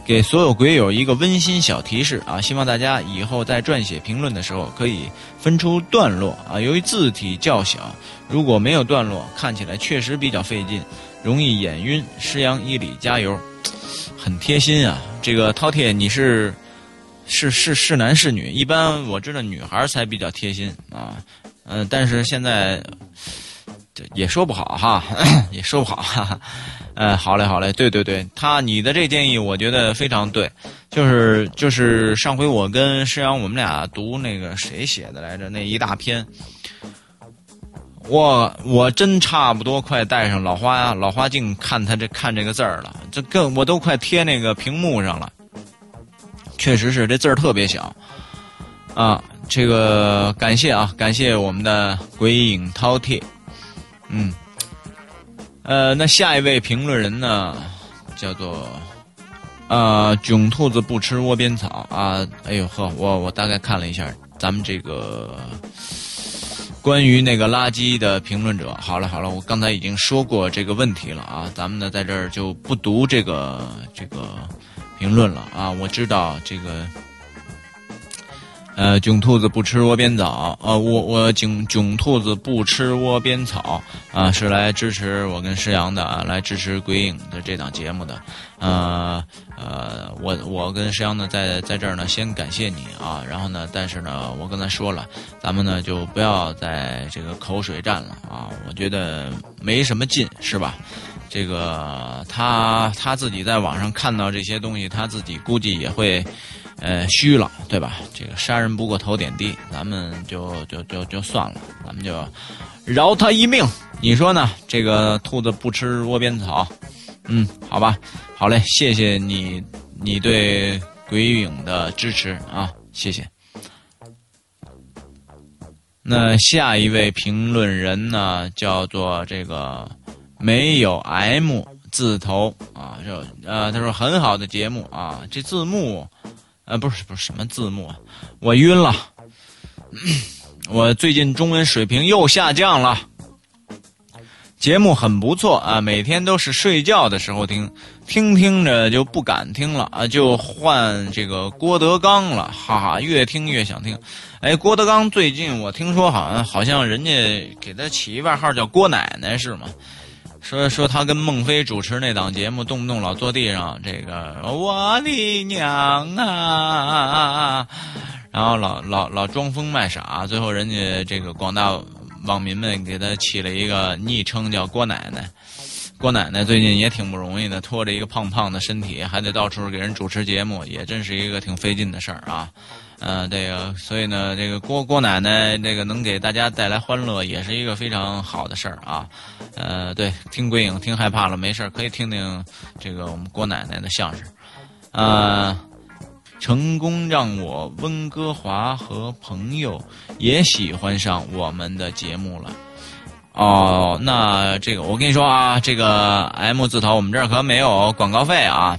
给所有鬼友一个温馨小提示啊！希望大家以后在撰写评论的时候可以分出段落啊。由于字体较小，如果没有段落，看起来确实比较费劲，容易眼晕。师阳伊里加油，很贴心啊！这个饕餮，你是是是是男是女？一般我知道女孩才比较贴心啊。嗯，但是现在也说不好哈，也说不好。哈哈。哎，好嘞，好嘞，对对对，他你的这建议我觉得非常对，就是就是上回我跟师阳我们俩读那个谁写的来着那一大篇，我我真差不多快带上老花呀老花镜看他这看这个字儿了，这更我都快贴那个屏幕上了，确实是这字儿特别小，啊，这个感谢啊，感谢我们的鬼影饕餮，嗯。呃，那下一位评论人呢，叫做啊，囧兔子不吃窝边草啊。哎呦呵，我我大概看了一下咱们这个关于那个垃圾的评论者。好了好了，我刚才已经说过这个问题了啊，咱们呢在这儿就不读这个这个评论了啊。我知道这个。呃，囧兔子不吃窝边草，呃，我我囧囧兔子不吃窝边草啊，是来支持我跟石阳的啊，来支持鬼影的这档节目的，呃呃，我我跟石阳呢在在这儿呢，先感谢你啊，然后呢，但是呢，我刚才说了，咱们呢就不要在这个口水战了啊，我觉得没什么劲，是吧？这个他他自己在网上看到这些东西，他自己估计也会。呃，虚了，对吧？这个杀人不过头点地，咱们就就就就算了，咱们就饶他一命。你说呢？这个兔子不吃窝边草，嗯，好吧，好嘞，谢谢你，你对鬼影的支持啊，谢谢。那下一位评论人呢，叫做这个没有 M 字头啊，就呃，他说很好的节目啊，这字幕，呃，不是不是什么字幕，我晕了，我最近中文水平又下降了。节目很不错啊，每天都是睡觉的时候听，听听着就不敢听了啊，就换这个郭德纲了，哈哈，越听越想听。哎，郭德纲最近我听说好像好像人家给他起一外号叫郭奶奶是吗？说说他跟孟非主持那档节目，动不动老坐地上，这个我的娘啊，然后老老老装疯卖傻，最后人家这个广大。网民们给他起了一个昵称叫郭奶奶，郭奶奶最近也挺不容易的，拖着一个胖胖的身体，还得到处给人主持节目，也真是一个挺费劲的事儿啊。呃，这个，所以呢，这个郭郭奶奶这个能给大家带来欢乐，也是一个非常好的事儿啊。呃，对，听鬼影听害怕了，没事儿可以听听这个我们郭奶奶的相声，啊。成功让我温哥华和朋友也喜欢上我们的节目了。哦，那这个我跟你说啊，这个 M 字头我们这儿可没有广告费啊。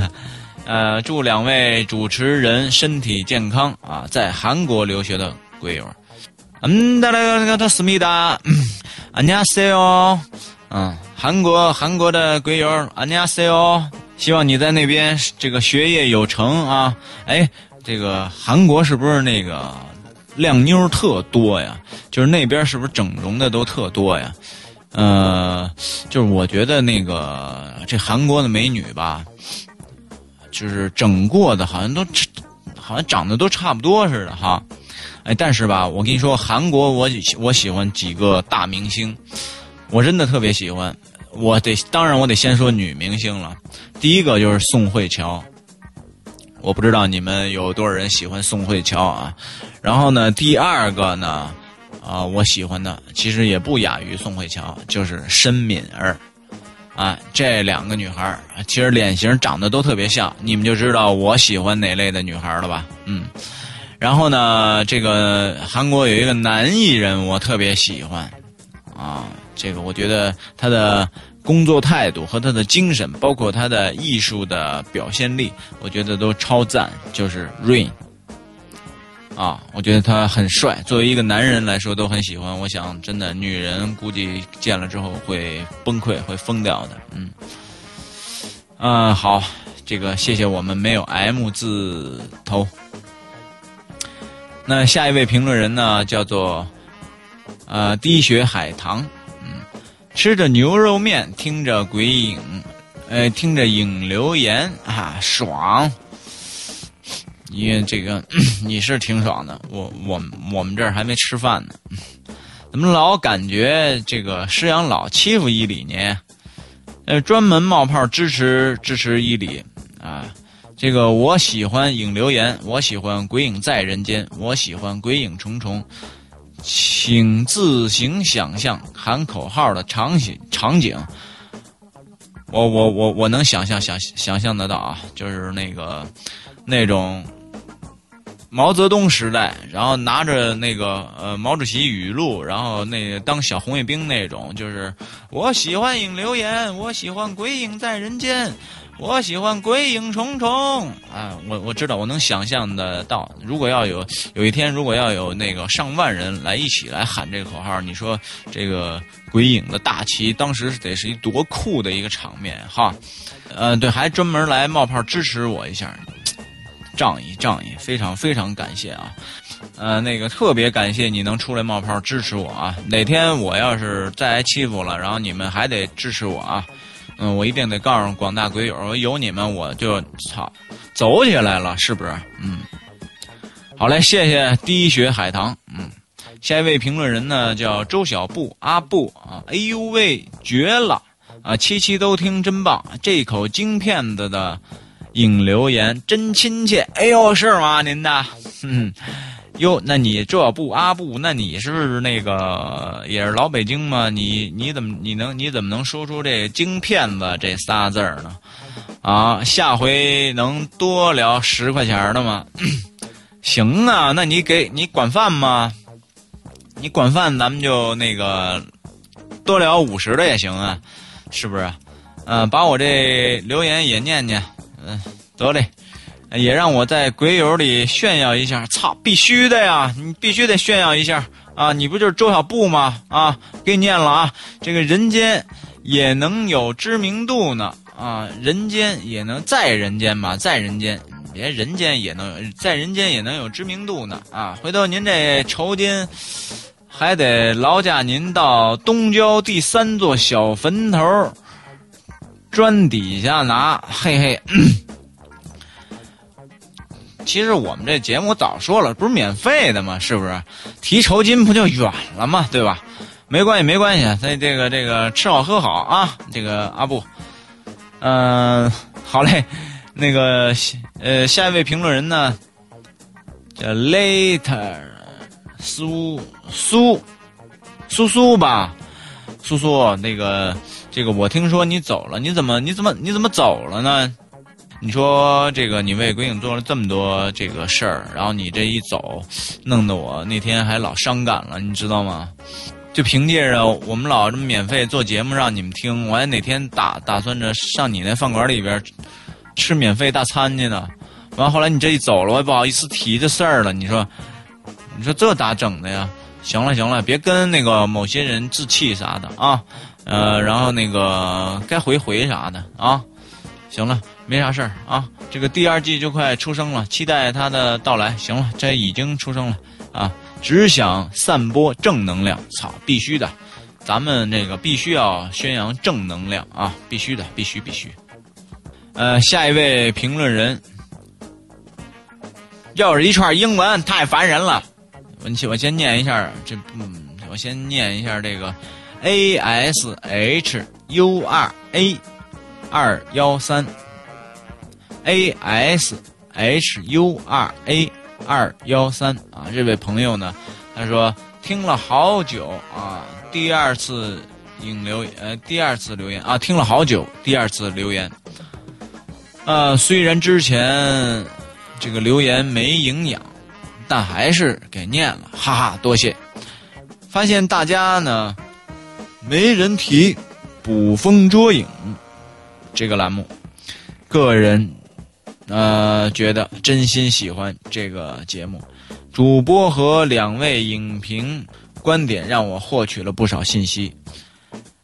呃，祝两位主持人身体健康啊，在韩国留学的鬼友。嗯，哒哒哒哒，思密达，안녕하세 요。 嗯，韩国韩国的鬼友，안녕하세 요。 希望你在那边这个学业有成啊！哎，这个韩国是不是那个 靓妞特多呀？就是那边是不是整容的都特多呀？呃，就是我觉得那个这韩国的美女吧，就是整过的好像都好像长得都差不多似的哈。哎，但是吧，我跟你说，韩国我我喜欢几个大明星，我真的特别喜欢。我得，当然我得先说女明星了。第一个就是宋慧乔，我不知道你们有多少人喜欢宋慧乔啊。然后呢，第二个呢，啊，我喜欢的其实也不亚于宋慧乔，就是申敏儿，啊，这两个女孩儿其实脸型长得都特别像，你们就知道我喜欢哪类的女孩了吧？嗯。然后呢，这个韩国有一个男艺人，我特别喜欢，啊。这个我觉得他的工作态度和他的精神，包括他的艺术的表现力，我觉得都超赞。就是 Rain，啊，我觉得他很帅，作为一个男人来说都很喜欢。我想，真的女人估计见了之后会崩溃，会疯掉的。嗯，嗯，好，这个谢谢我们没有 M 字头。那下一位评论人呢，叫做呃滴血海棠。吃着牛肉面，听着鬼影，呃，听着影留言啊，爽！因为这个 你是挺爽的，我我我们这儿还没吃饭呢，怎么老感觉这个师养老欺负伊里呢？呃，专门冒泡支持支持伊里啊！这个我喜欢影留言，我喜欢鬼影在人间，我喜欢鬼影重重。请自行想象喊口号的场景场景。我我我我能想象想想象得到啊，就是那个那种毛泽东时代，然后拿着那个呃毛主席语录，然后那当小红卫兵那种，就是我喜欢影留言，我喜欢鬼影在人间。我喜欢鬼影重重啊！我我知道，我能想象得到，如果要有有一天，如果要有那个上万人来一起来喊这个口号，你说这个鬼影的大旗，当时得是一多酷的一个场面哈！呃，对，还专门来冒泡支持我一下，仗义仗义，非常非常感谢啊！呃，那个特别感谢你能出来冒泡支持我啊！哪天我要是再挨欺负了，然后你们还得支持我啊！嗯，我一定得告诉广大鬼友，有你们我就操，走起来了，是不是？嗯，好嘞，谢谢滴血海棠。嗯，下一位评论人呢叫周小布阿布啊，哎呦喂，绝了啊！七七都听真棒，这口京片子的引留言真亲切。哎呦，是吗？您的，嗯。哟，那你这不阿布？那你是那个也是老北京吗？你你怎么你能你怎么能说出这“京片子”这仨字儿呢？啊，下回能多聊十块钱的吗？行啊，那你给你管饭吗？你管饭，咱们就那个多聊五十的也行啊，是不是？呃，把我这留言也念念，嗯，得嘞，也让我在鬼友里炫耀一下。操，必须的呀，你必须得炫耀一下啊！你不就是周小布吗？啊，给你念了啊，这个人间也能有知名度呢啊，人间也能在人间吧，在人间。别人间也能，在人间也能有知名度呢啊！回头您这酬金还得劳驾您到东郊第三座小坟头砖底下拿，嘿嘿。其实我们这节目早说了，不是免费的吗？是不是？提酬金不就远了吗？对吧？没关系，没关系，咱这个这个吃好喝好啊！这个阿布，嗯，好嘞。那个，呃，下一位评论人呢，叫 Later 苏苏苏苏吧，苏苏，那个，这个我听说你走了，你怎么你怎么你怎么走了呢？你说这个你为鬼影做了这么多这个事儿，然后你这一走，弄得我那天还老伤感了，你知道吗？就凭借着我们老这么免费做节目让你们听，我还哪天打打算着上你那饭馆里边。吃免费大餐去呢，完后来你这一走了，我也不好意思提这事儿了。你说，你说这咋整的呀？行了行了，别跟那个某些人置气啥的啊，呃，然后那个该回回啥的啊。行了，没啥事儿啊。这个第二季就快出生了，期待它的到来。行了，这已经出生了啊，只想散播正能量。操，必须的，咱们这个必须要宣扬正能量啊，必须的，必须必须。呃，下一位评论人，又是一串英文，太烦人了。我先我先念一下，这嗯，我先念一下这个 A S H U R A 二幺三 A S H U R A 二幺三啊，这位朋友呢，他说听了好久啊，第二次引留呃第二次留言啊，听了好久，第二次留言。呃，虽然之前这个留言没营养，但还是给念了，哈哈，多谢。发现大家呢没人提捕风捉影这个栏目，个人呃觉得真心喜欢这个节目，主播和两位影评观点让我获取了不少信息。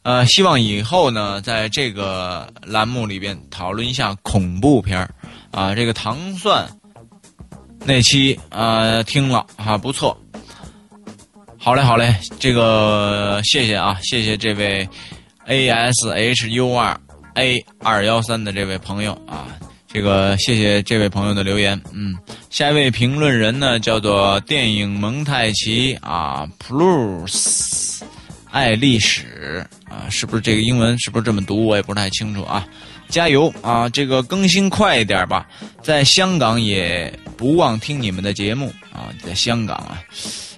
呃，希望以后呢，在这个栏目里边讨论一下恐怖片儿啊。这个糖蒜那期啊，听了啊，不错。好嘞，好嘞，这个谢谢啊，谢谢这位 A S H U R A 二幺三的这位朋友啊，这个谢谢这位朋友的留言。嗯，下一位评论人呢，叫做电影蒙太奇啊，Plus 爱历史。啊，是不是这个英文是不是这么读？我也不太清楚啊。加油啊！这个更新快一点吧。在香港也不忘听你们的节目啊。在香港啊，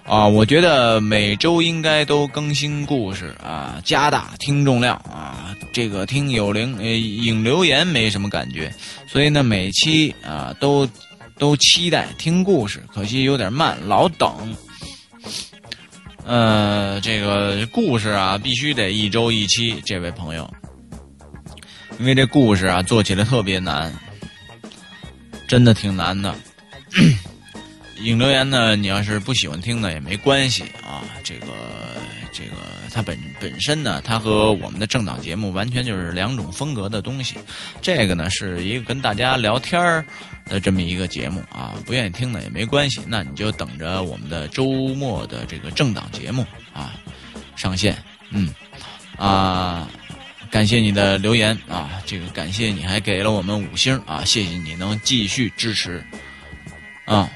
啊，我觉得每周应该都更新故事啊，加大听众量啊。这个听有灵呃引留言没什么感觉，所以呢每期啊都都期待听故事，可惜有点慢，老等。呃，这个故事啊，必须得一周一期。这位朋友，因为这故事啊，做起来特别难，真的挺难的。影留言呢，你要是不喜欢听呢，也没关系啊。这个，这个。它本本身呢，它和我们的政党节目完全就是两种风格的东西。这个呢是一个跟大家聊天儿的这么一个节目啊，不愿意听呢也没关系，那你就等着我们的周末的这个政党节目啊上线。嗯，啊，感谢你的留言啊，这个感谢你还给了我们五星啊，谢谢你能继续支持啊。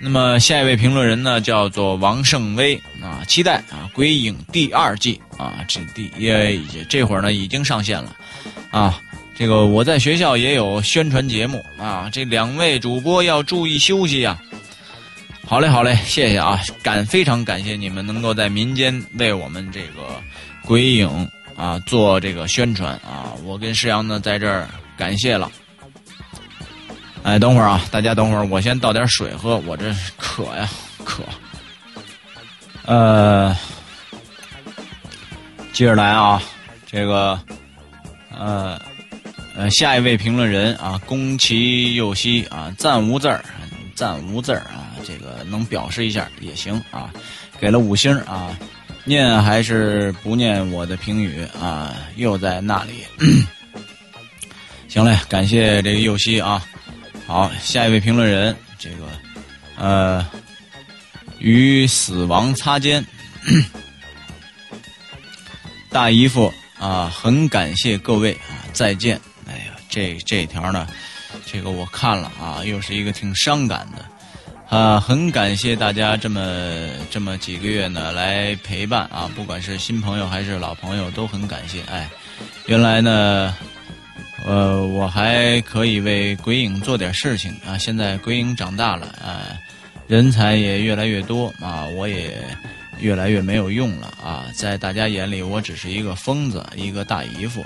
那么下一位评论人呢，叫做王胜威啊，期待啊《鬼影》第二季啊，这第也这会儿呢已经上线了啊。这个我在学校也有宣传节目啊，这两位主播要注意休息呀。好嘞，好嘞，谢谢啊，感非常感谢你们能够在民间为我们这个《鬼影》啊做这个宣传啊，我跟石阳呢在这儿感谢了。哎，等会儿啊，大家等会儿，我先倒点水喝，我这渴呀，渴。呃，接着来啊，这个呃呃，下一位评论人啊，宫崎佑希啊，暂无字儿，暂无字儿啊，这个能表示一下也行啊，给了五星啊，念还是不念我的评语啊？又在那里，行嘞，感谢这个佑希啊，好，下一位评论人，这个呃，与死亡擦肩。大姨夫啊，很感谢各位啊，再见。哎呀，这这条呢，这个我看了啊，又是一个挺伤感的啊。很感谢大家这么这么几个月呢来陪伴啊，不管是新朋友还是老朋友，都很感谢。哎，原来呢，呃，我还可以为鬼影做点事情啊。现在鬼影长大了啊，人才也越来越多啊，我也。越来越没有用了啊！在大家眼里，我只是一个疯子，一个大姨夫。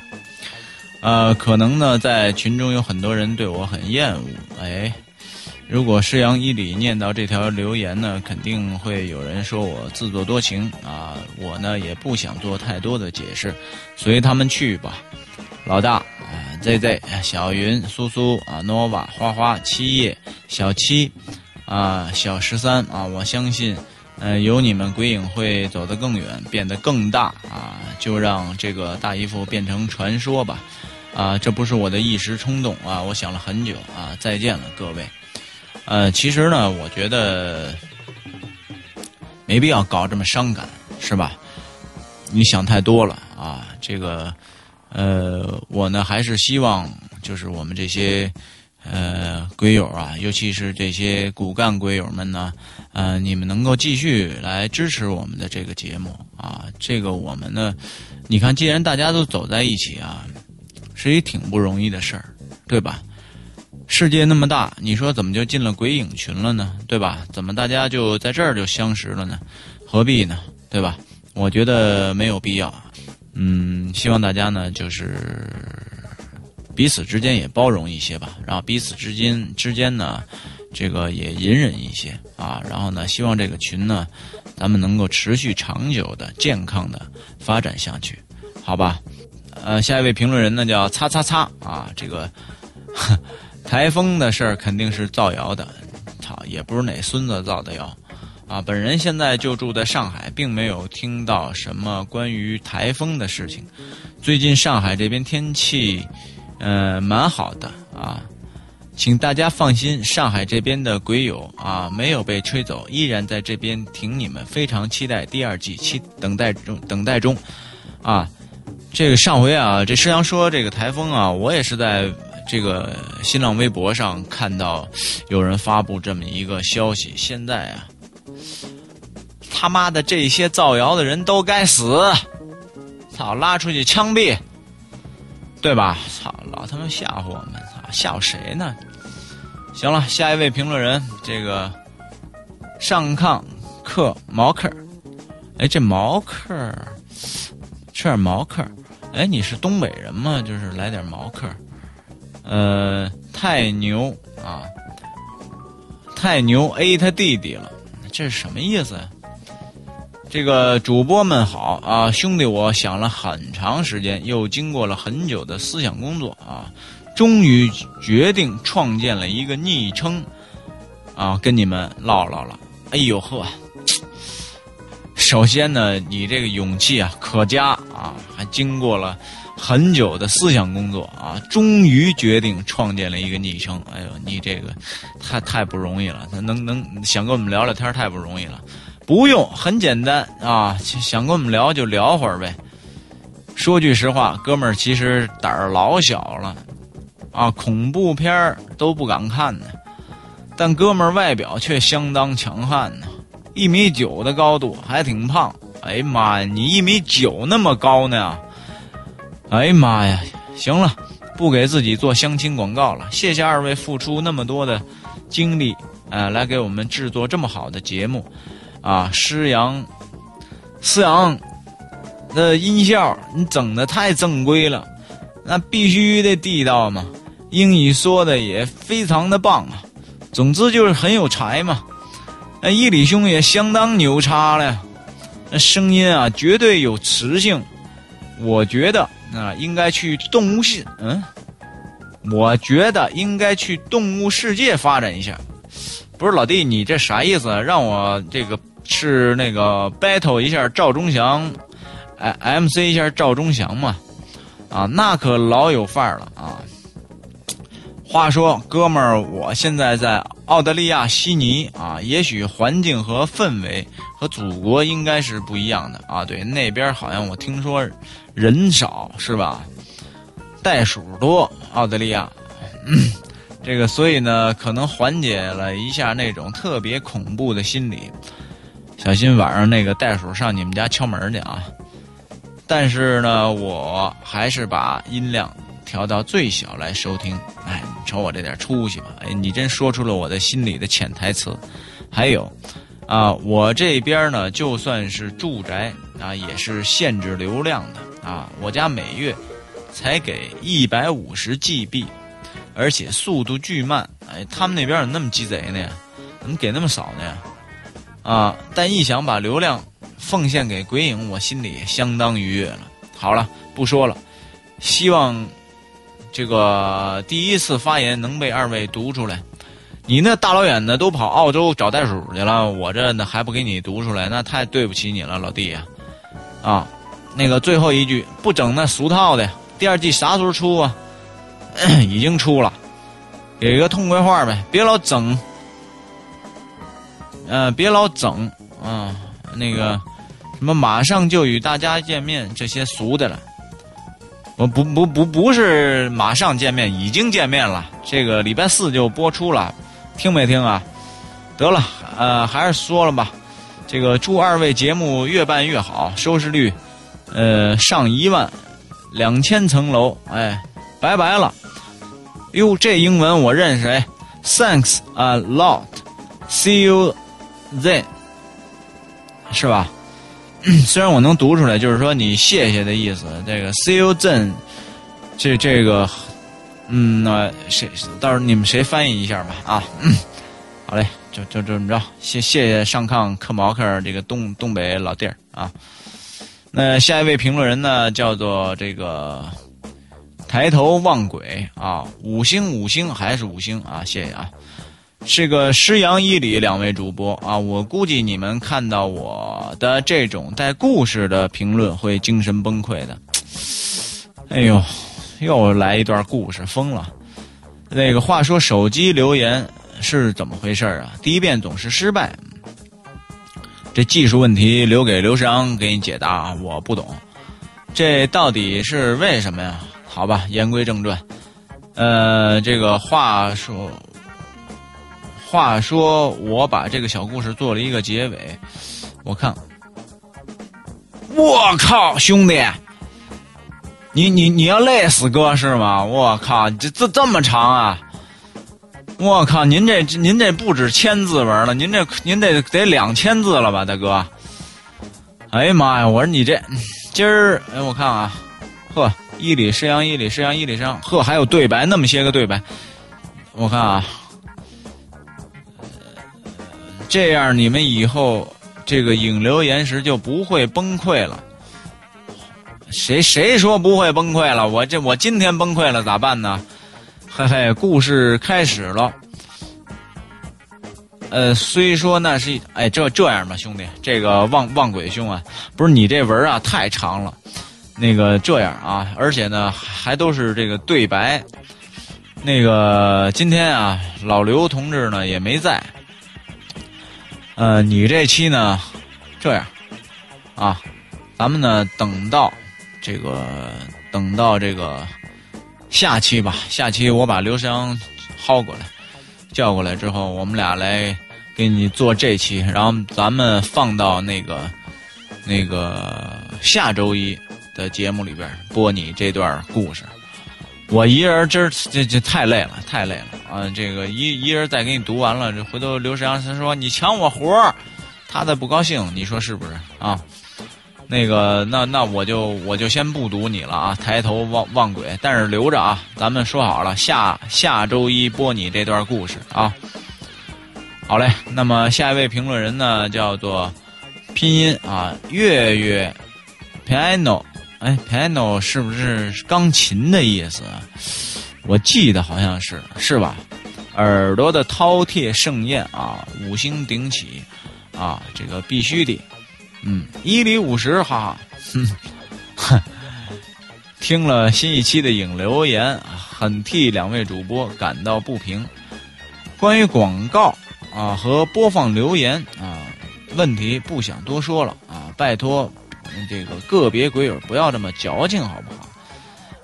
呃，可能呢，在群中有很多人对我很厌恶。哎，如果师阳一里念到这条留言呢，肯定会有人说我自作多情啊！我呢，也不想做太多的解释，随他们去吧。老大，ZZ，小云，苏苏啊，nova，花花，七叶，小七啊，小十三啊，我相信。嗯，有你们鬼影会走得更远，变得更大啊！就让这个大姨夫变成传说吧，啊，这不是我的一时冲动啊，我想了很久啊！再见了，各位。呃，其实呢，我觉得没必要搞这么伤感，是吧？你想太多了啊！这个，呃，我呢还是希望，就是我们这些。呃，鬼友啊，尤其是这些骨干鬼友们呢，呃，你们能够继续来支持我们的这个节目啊，这个我们呢，你看，既然大家都走在一起啊，是一挺不容易的事儿，对吧？世界那么大，你说怎么就进了鬼影群了呢？对吧？怎么大家就在这儿就相识了呢？何必呢？对吧？我觉得没有必要。嗯，希望大家呢，就是。彼此之间也包容一些吧，然后彼此之间之间呢，这个也隐忍一些啊，然后呢，希望这个群呢，咱们能够持续长久的、健康的发展下去，好吧？呃，下一位评论人呢叫擦擦擦啊，这个 台风的事儿肯定是造谣的，操，也不是哪孙子造的谣啊。本人现在就住在上海，并没有听到什么关于台风的事情。最近上海这边天气。呃，蛮好的啊，请大家放心，上海这边的鬼友啊没有被吹走，依然在这边挺你们，非常期待第二季，期等待中，等待中，啊，这个上回啊，这师阳说这个台风啊，我也是在这个新浪微博上看到有人发布这么一个消息，现在啊，他妈的这些造谣的人都该死，操，拉出去枪毙。对吧？操，老他妈吓唬我们，操，吓唬谁呢？行了，下一位评论人，这个上炕嗑毛克，哎，这毛克吃点毛克，哎，你是东北人吗？就是来点毛克，呃，太牛啊，太牛 A 他弟弟了，这是什么意思呀？这个主播们好啊，兄弟，我想了很长时间，又经过了很久的思想工作啊，终于决定创建了一个昵称啊，跟你们唠唠了。哎呦呵，首先呢，你这个勇气啊可嘉啊，还经过了很久的思想工作啊，终于决定创建了一个昵称。哎呦，你这个太太不容易了，能能想跟我们聊聊天，太不容易了。不用，很简单啊！想跟我们聊就聊会儿呗。说句实话，哥们儿其实胆儿老小了，啊，恐怖片儿都不敢看呢。但哥们儿外表却相当强悍呢，一米九的高度，还挺胖。哎呀妈呀，你一米九那么高呢？哎呀妈呀！行了，不给自己做相亲广告了。谢谢二位付出那么多的精力，呃，来给我们制作这么好的节目。啊，施阳，思阳，那音效你整的太正规了，那必须得地道嘛。英语说的也非常的棒啊，总之就是很有才嘛。那伊里兄也相当牛叉了，那声音啊绝对有磁性，我觉得啊，应该去动物世，嗯，我觉得应该去动物世界发展一下。不是老弟，你这啥意思？让我这个是那个 battle 一下赵忠祥，哎，MC 一下赵忠祥嘛？啊，那可老有范儿了啊！话说，哥们儿，我现在在澳大利亚悉尼啊，也许环境和氛围和祖国应该是不一样的啊。对，那边好像我听说人少是吧？袋鼠多，澳大利亚，这个所以呢，可能缓解了一下那种特别恐怖的心理。小心晚上那个袋鼠上你们家敲门去啊！但是呢，我还是把音量。调到最小来收听，哎，你瞅我这点出息吧！哎，你真说出了我的心里的潜台词。还有，啊，我这边呢，就算是住宅啊，也是限制流量的啊。我家每月才给一百五十 GB，而且速度巨慢。哎，他们那边怎么那么鸡贼呢？怎么给那么少呢？啊！但一想把流量奉献给鬼影，我心里相当愉悦了。好了，不说了，希望。这个第一次发言能被二位读出来，你那大老远的都跑澳洲找袋鼠去了，我这呢还不给你读出来，那太对不起你了，老弟呀！啊，那个最后一句不整那俗套的，第二季啥时候出啊？已经出了，给个痛快话呗，别老整，嗯，别老整啊，那个什么马上就与大家见面这些俗的了。我不不不不是马上见面，已经见面了。这个礼拜四就播出了，听没听啊？得了，呃，还是说了吧。这个祝二位节目越办越好，收视率，呃，上一万，两千层楼。哎，拜拜了。哟，这英文我认识哎。Thanks a lot. See you then，是吧？虽然我能读出来，就是说你谢谢的意思。这个 “see you then”，这这个，嗯，那谁到时候你们谁翻译一下吧？啊，好嘞，就就这么着。谢谢谢上炕嗑毛克这个东东北老弟儿啊。那下一位评论人呢，叫做这个抬头望鬼啊，五星五星还是五星啊？谢谢啊。是个师阳一里两位主播啊，我估计你们看到我的这种带故事的评论会精神崩溃的。哎呦，又来一段故事，疯了！那个话说手机留言是怎么回事啊？第一遍总是失败，这技术问题留给刘翔给你解答，我不懂，这到底是为什么呀？好吧，言归正传，呃，这个话说。话说，我把这个小故事做了一个结尾。我看，我靠，兄弟，你你你要累死哥是吗？我靠，这这这么长啊！我靠，您这您这不止千字文了，您这您得得两千字了吧，大哥？哎呀妈呀！我说你这今儿，哎，我看啊，呵，一里师阳，一里师阳，一里师阳，呵，还有对白，那么些个对白，我看啊。这样你们以后这个引流岩石就不会崩溃了。谁谁说不会崩溃了？我这我今天崩溃了咋办呢？嘿嘿，故事开始了。呃，虽说那是哎这这样吧，兄弟，这个望望鬼兄啊，不是你这文啊太长了。那个这样啊，而且呢还都是这个对白。那个今天啊，老刘同志呢也没在。呃，你这期呢，这样，啊，咱们呢等到这个等到这个下期吧，下期我把刘翔薅过来，叫过来之后，我们俩来给你做这期，然后咱们放到那个那个下周一的节目里边播你这段故事。我一人今儿这这太累了，太累了啊！这个一一人再给你读完了，这回头刘世阳他说你抢我活儿，他再不高兴，你说是不是啊？那个，那那我就我就先不读你了啊！抬头望望鬼，但是留着啊，咱们说好了，下下周一播你这段故事啊。好嘞，那么下一位评论人呢，叫做拼音啊，月月 piano 哎，piano 是不是钢琴的意思？我记得好像是，是吧？耳朵的饕餮盛宴啊，五星顶起啊，这个必须的。嗯，一里五十，哈哈。哼 听了新一期的影留言，很替两位主播感到不平。关于广告啊和播放留言啊问题，不想多说了啊，拜托这个个别鬼友不要这么矫情，好不好？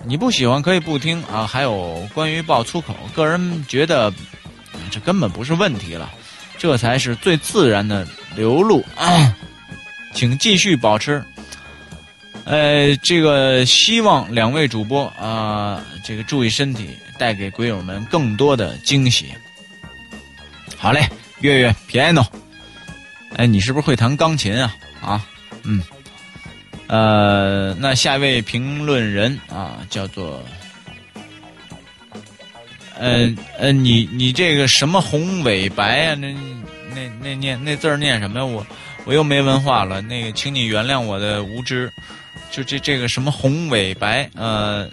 你不喜欢可以不听啊。还有关于爆粗口，个人觉得这根本不是问题了，这才是最自然的流露。请继续保持。呃，这个希望两位主播啊，这个注意身体，带给鬼友们更多的惊喜。好嘞，月月 piano，哎，你是不是会弹钢琴啊？啊，嗯，呃，那下一位评论人啊，叫做，呃呃，你你这个什么红尾白啊？那那那念那字儿念什么呀？我我又没文化了，那个，请你原谅我的无知。就这这个什么宏伟白，呃，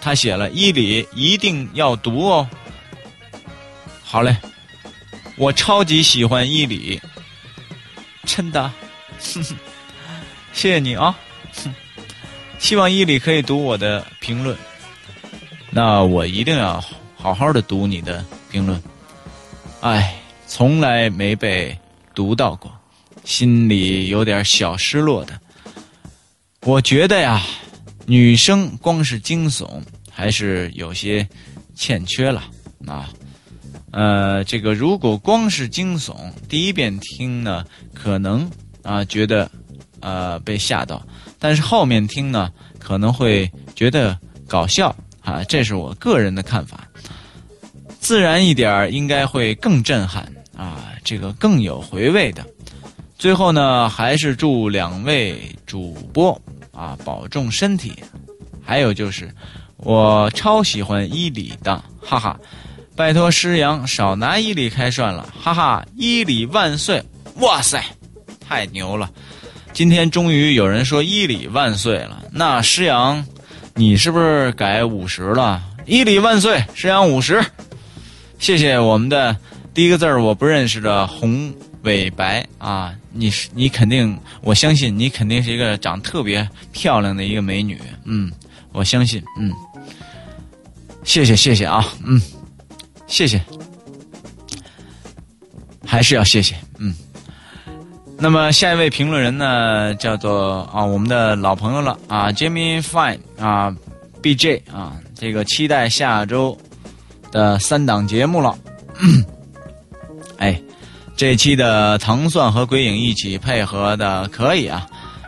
他写了伊里一定要读哦。好嘞，我超级喜欢伊里，真的，谢谢你啊。希望伊里可以读我的评论，那我一定要好好的读你的评论。哎，从来没被读到过，心里有点小失落的。我觉得呀，女生光是惊悚还是有些欠缺了啊。呃，这个如果光是惊悚，第一遍听呢，可能啊觉得呃被吓到，但是后面听呢，可能会觉得搞笑啊。这是我个人的看法。自然一点应该会更震撼啊，这个更有回味的。最后呢，还是祝两位主播。啊，保重身体。还有就是，我超喜欢伊里的，哈哈！拜托师阳少拿伊里开涮了，哈哈！伊里万岁！哇塞，太牛了！今天终于有人说伊里万岁了。那师阳，你是不是改五十了？伊里万岁，师阳五十。谢谢我们的第一个字儿我不认识的红。尾白啊，你是你肯定，我相信你肯定是一个长特别漂亮的一个美女，嗯，我相信，嗯，谢谢谢谢啊，嗯，谢谢，还是要谢谢，那么下一位评论人呢，叫做啊我们的老朋友了啊，Jimmy Fine 啊，BJ 啊，这个期待下周的三档节目了，哎。这期的糖蒜和鬼影一起配合的可以啊，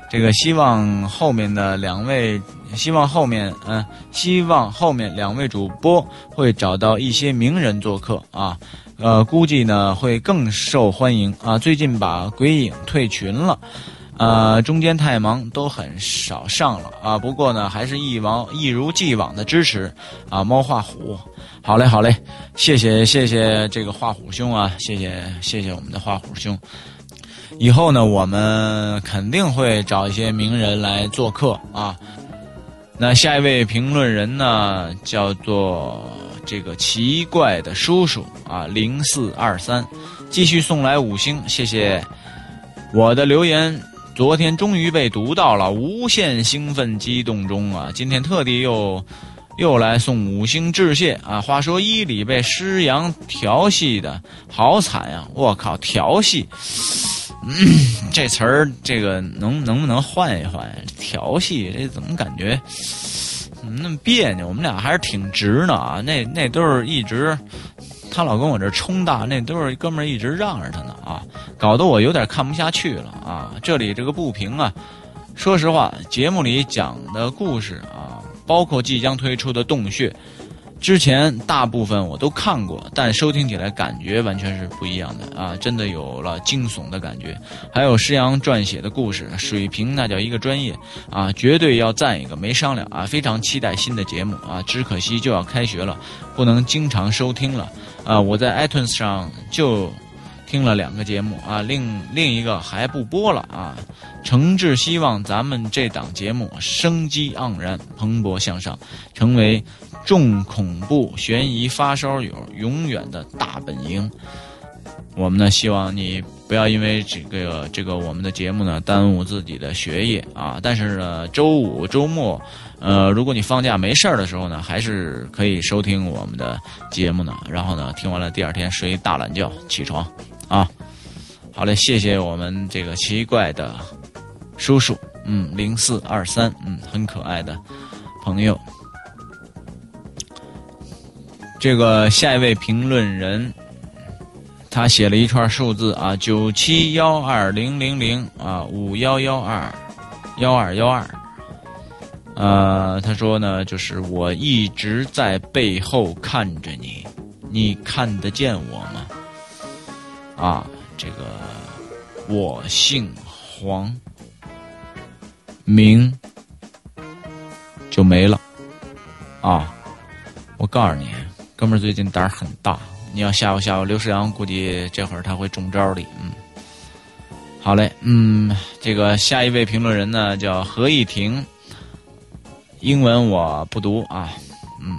这个希望后面的两位，希望后面嗯，希望后面两位主播会找到一些名人做客啊，呃，估计呢会更受欢迎啊。最近把鬼影退群了，呃，中间太忙都很少上了啊。不过呢，还是一往一如既往的支持啊，猫画虎。好嘞，好嘞，谢谢谢谢这个画虎兄啊，谢谢谢谢我们的画虎兄。以后呢，我们肯定会找一些名人来做客啊。那下一位评论人呢，叫做这个奇怪的叔叔啊，零四二三，继续送来五星，谢谢。我的留言昨天终于被读到了，无限兴奋激动中啊，今天特地又。又来送五星致谢啊！话说伊里被师阳调戏的好惨呀！我靠，调戏，嗯 这词儿这个能能不能换一换？调戏这怎么感觉怎么那么别扭？我们俩还是挺直呢啊！那那都是一直他老跟我这冲大，那都是哥们儿一直让着他呢啊，搞得我有点看不下去了啊！这里这个不平啊，说实话，节目里讲的故事啊。包括即将推出的《洞穴》，之前大部分我都看过，但收听起来感觉完全是不一样的啊！真的有了惊悚的感觉。还有施阳撰写的故事，水平那叫一个专业啊！绝对要赞一个，没商量啊！非常期待新的节目啊！只可惜就要开学了，不能经常收听了啊！我在 iTunes 上就。听了两个节目啊，另另一个还不播了啊。诚挚希望咱们这档节目生机盎然、蓬勃向上，成为重恐怖悬疑发烧友永远的大本营。我们呢，希望你不要因为这个这个我们的节目呢耽误自己的学业啊。但是呢，周五周末，呃，如果你放假没事儿的时候呢，还是可以收听我们的节目呢。然后呢，听完了第二天睡一大懒觉，起床啊。好嘞，谢谢我们这个奇怪的叔叔，嗯，零四二三，嗯，很可爱的朋友。这个下一位评论人。他写了一串数字啊，九七幺二零零零啊，五幺幺二幺二幺二。呃，他说呢，就是我一直在背后看着你，你看得见我吗？啊，这个我姓黄，名就没了啊。我告诉你，哥们儿最近胆儿很大。你要吓唬吓唬刘世阳，估计这会儿他会中招的。嗯，好嘞，嗯，这个下一位评论人呢叫何艺婷，英文我不读啊。嗯，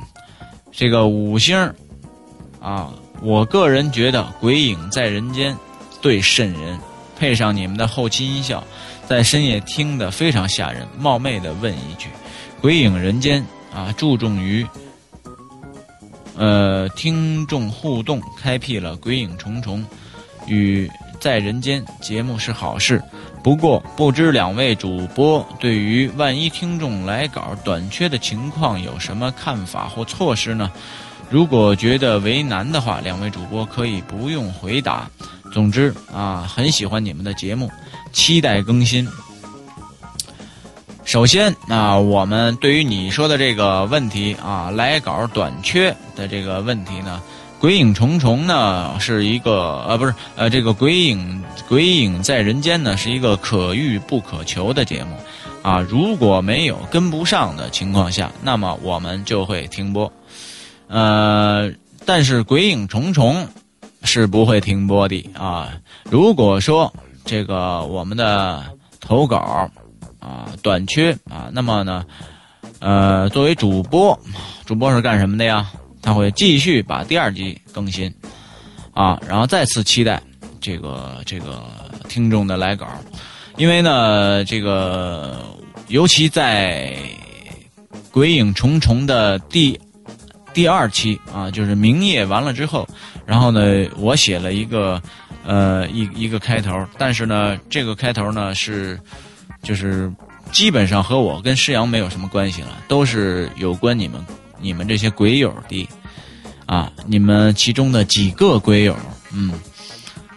这个五星啊，我个人觉得《鬼影在人间》最瘆人，配上你们的后期音效，在深夜听得非常吓人。冒昧的问一句，《鬼影人间》啊，注重于。呃，听众互动开辟了《鬼影重重》与在人间节目是好事，不过不知两位主播对于万一听众来稿短缺的情况有什么看法或措施呢？如果觉得为难的话，两位主播可以不用回答。总之啊，很喜欢你们的节目，期待更新。首先啊，我们对于你说的这个问题啊，来稿短缺的这个问题呢，《鬼影重重》呢是一个呃，不是呃，这个《鬼影鬼影在人间》呢是一个可遇不可求的节目啊。如果没有跟不上的情况下，那么我们就会停播。呃，但是《鬼影重重》是不会停播的啊。如果说这个我们的投稿。啊，短缺啊，那么呢，呃，作为主播，主播是干什么的呀？他会继续把第二集更新，啊，然后再次期待这个这个听众的来稿，因为呢，这个尤其在《鬼影重重》的第第二期啊，就是明夜完了之后，然后呢，我写了一个呃一一个开头，但是呢，这个开头呢是。就是基本上和我跟施阳没有什么关系了，都是有关你们你们这些鬼友的啊，你们其中的几个鬼友，嗯，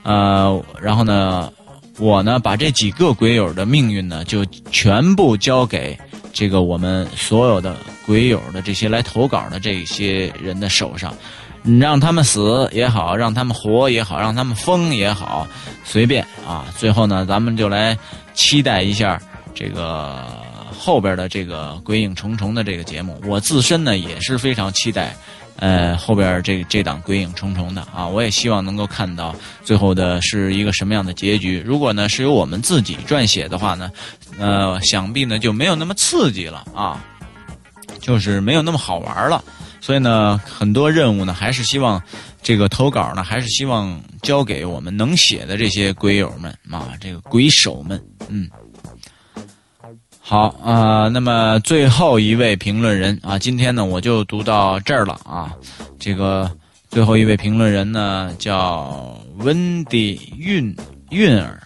呃，然后呢，我呢把这几个鬼友的命运呢，就全部交给这个我们所有的鬼友的这些来投稿的这些人的手上，你让他们死也好，让他们活也好，让他们疯也好，随便啊，最后呢，咱们就来。期待一下这个后边的这个《鬼影重重》的这个节目，我自身呢也是非常期待，呃，后边这这档《鬼影重重》的啊，我也希望能够看到最后的是一个什么样的结局。如果呢是由我们自己撰写的话呢，呃，想必呢就没有那么刺激了啊，就是没有那么好玩了。所以呢，很多任务呢还是希望这个投稿呢，还是希望交给我们能写的这些鬼友们啊，这个鬼手们。嗯，好啊，那么最后一位评论人啊，今天呢我就读到这儿了啊。这个最后一位评论人呢叫温迪韵韵儿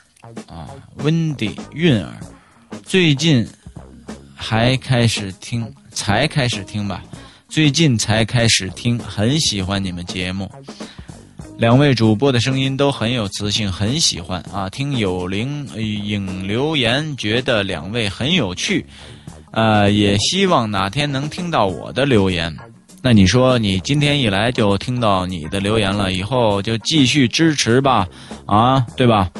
啊，温迪韵儿，最近还开始听，才开始听吧，最近才开始听，很喜欢你们节目。两位主播的声音都很有磁性，很喜欢啊！听有灵影留言，觉得两位很有趣，呃，也希望哪天能听到我的留言。那你说，你今天一来就听到你的留言了，以后就继续支持吧，啊，对吧？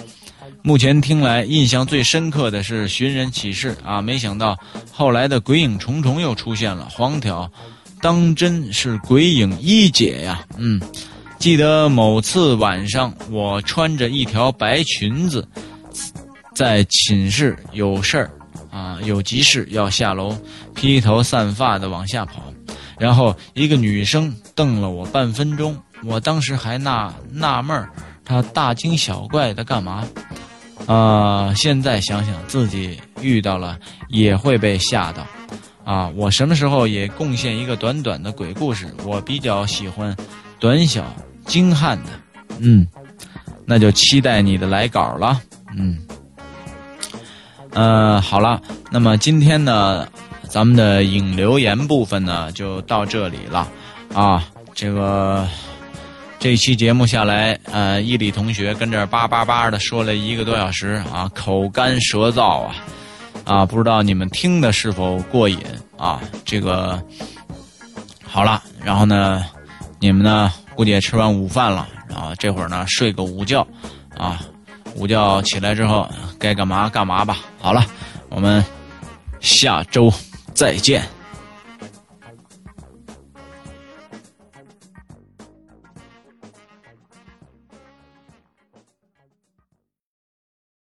目前听来，印象最深刻的是寻人启事啊，没想到后来的鬼影重重又出现了，黄条当真是鬼影一姐呀，嗯。记得某次晚上，我穿着一条白裙子，在寝室有事儿啊，有急事要下楼，披头散发的往下跑，然后一个女生瞪了我半分钟，我当时还纳纳闷儿，她大惊小怪的干嘛？啊，现在想想自己遇到了也会被吓到，啊，我什么时候也贡献一个短短的鬼故事？我比较喜欢短小。精悍的，嗯，那就期待你的来稿了，嗯，呃，好了，那么今天呢，咱们的引留言部分呢就到这里了，啊，这个这期节目下来，呃，伊里同学跟这叭叭叭的说了一个多小时啊，口干舌燥啊，啊，不知道你们听的是否过瘾啊？这个好了，然后呢，你们呢？估计也吃完午饭了，然后这会儿呢睡个午觉，啊，午觉起来之后该干嘛干嘛吧。好了，我们下周再见。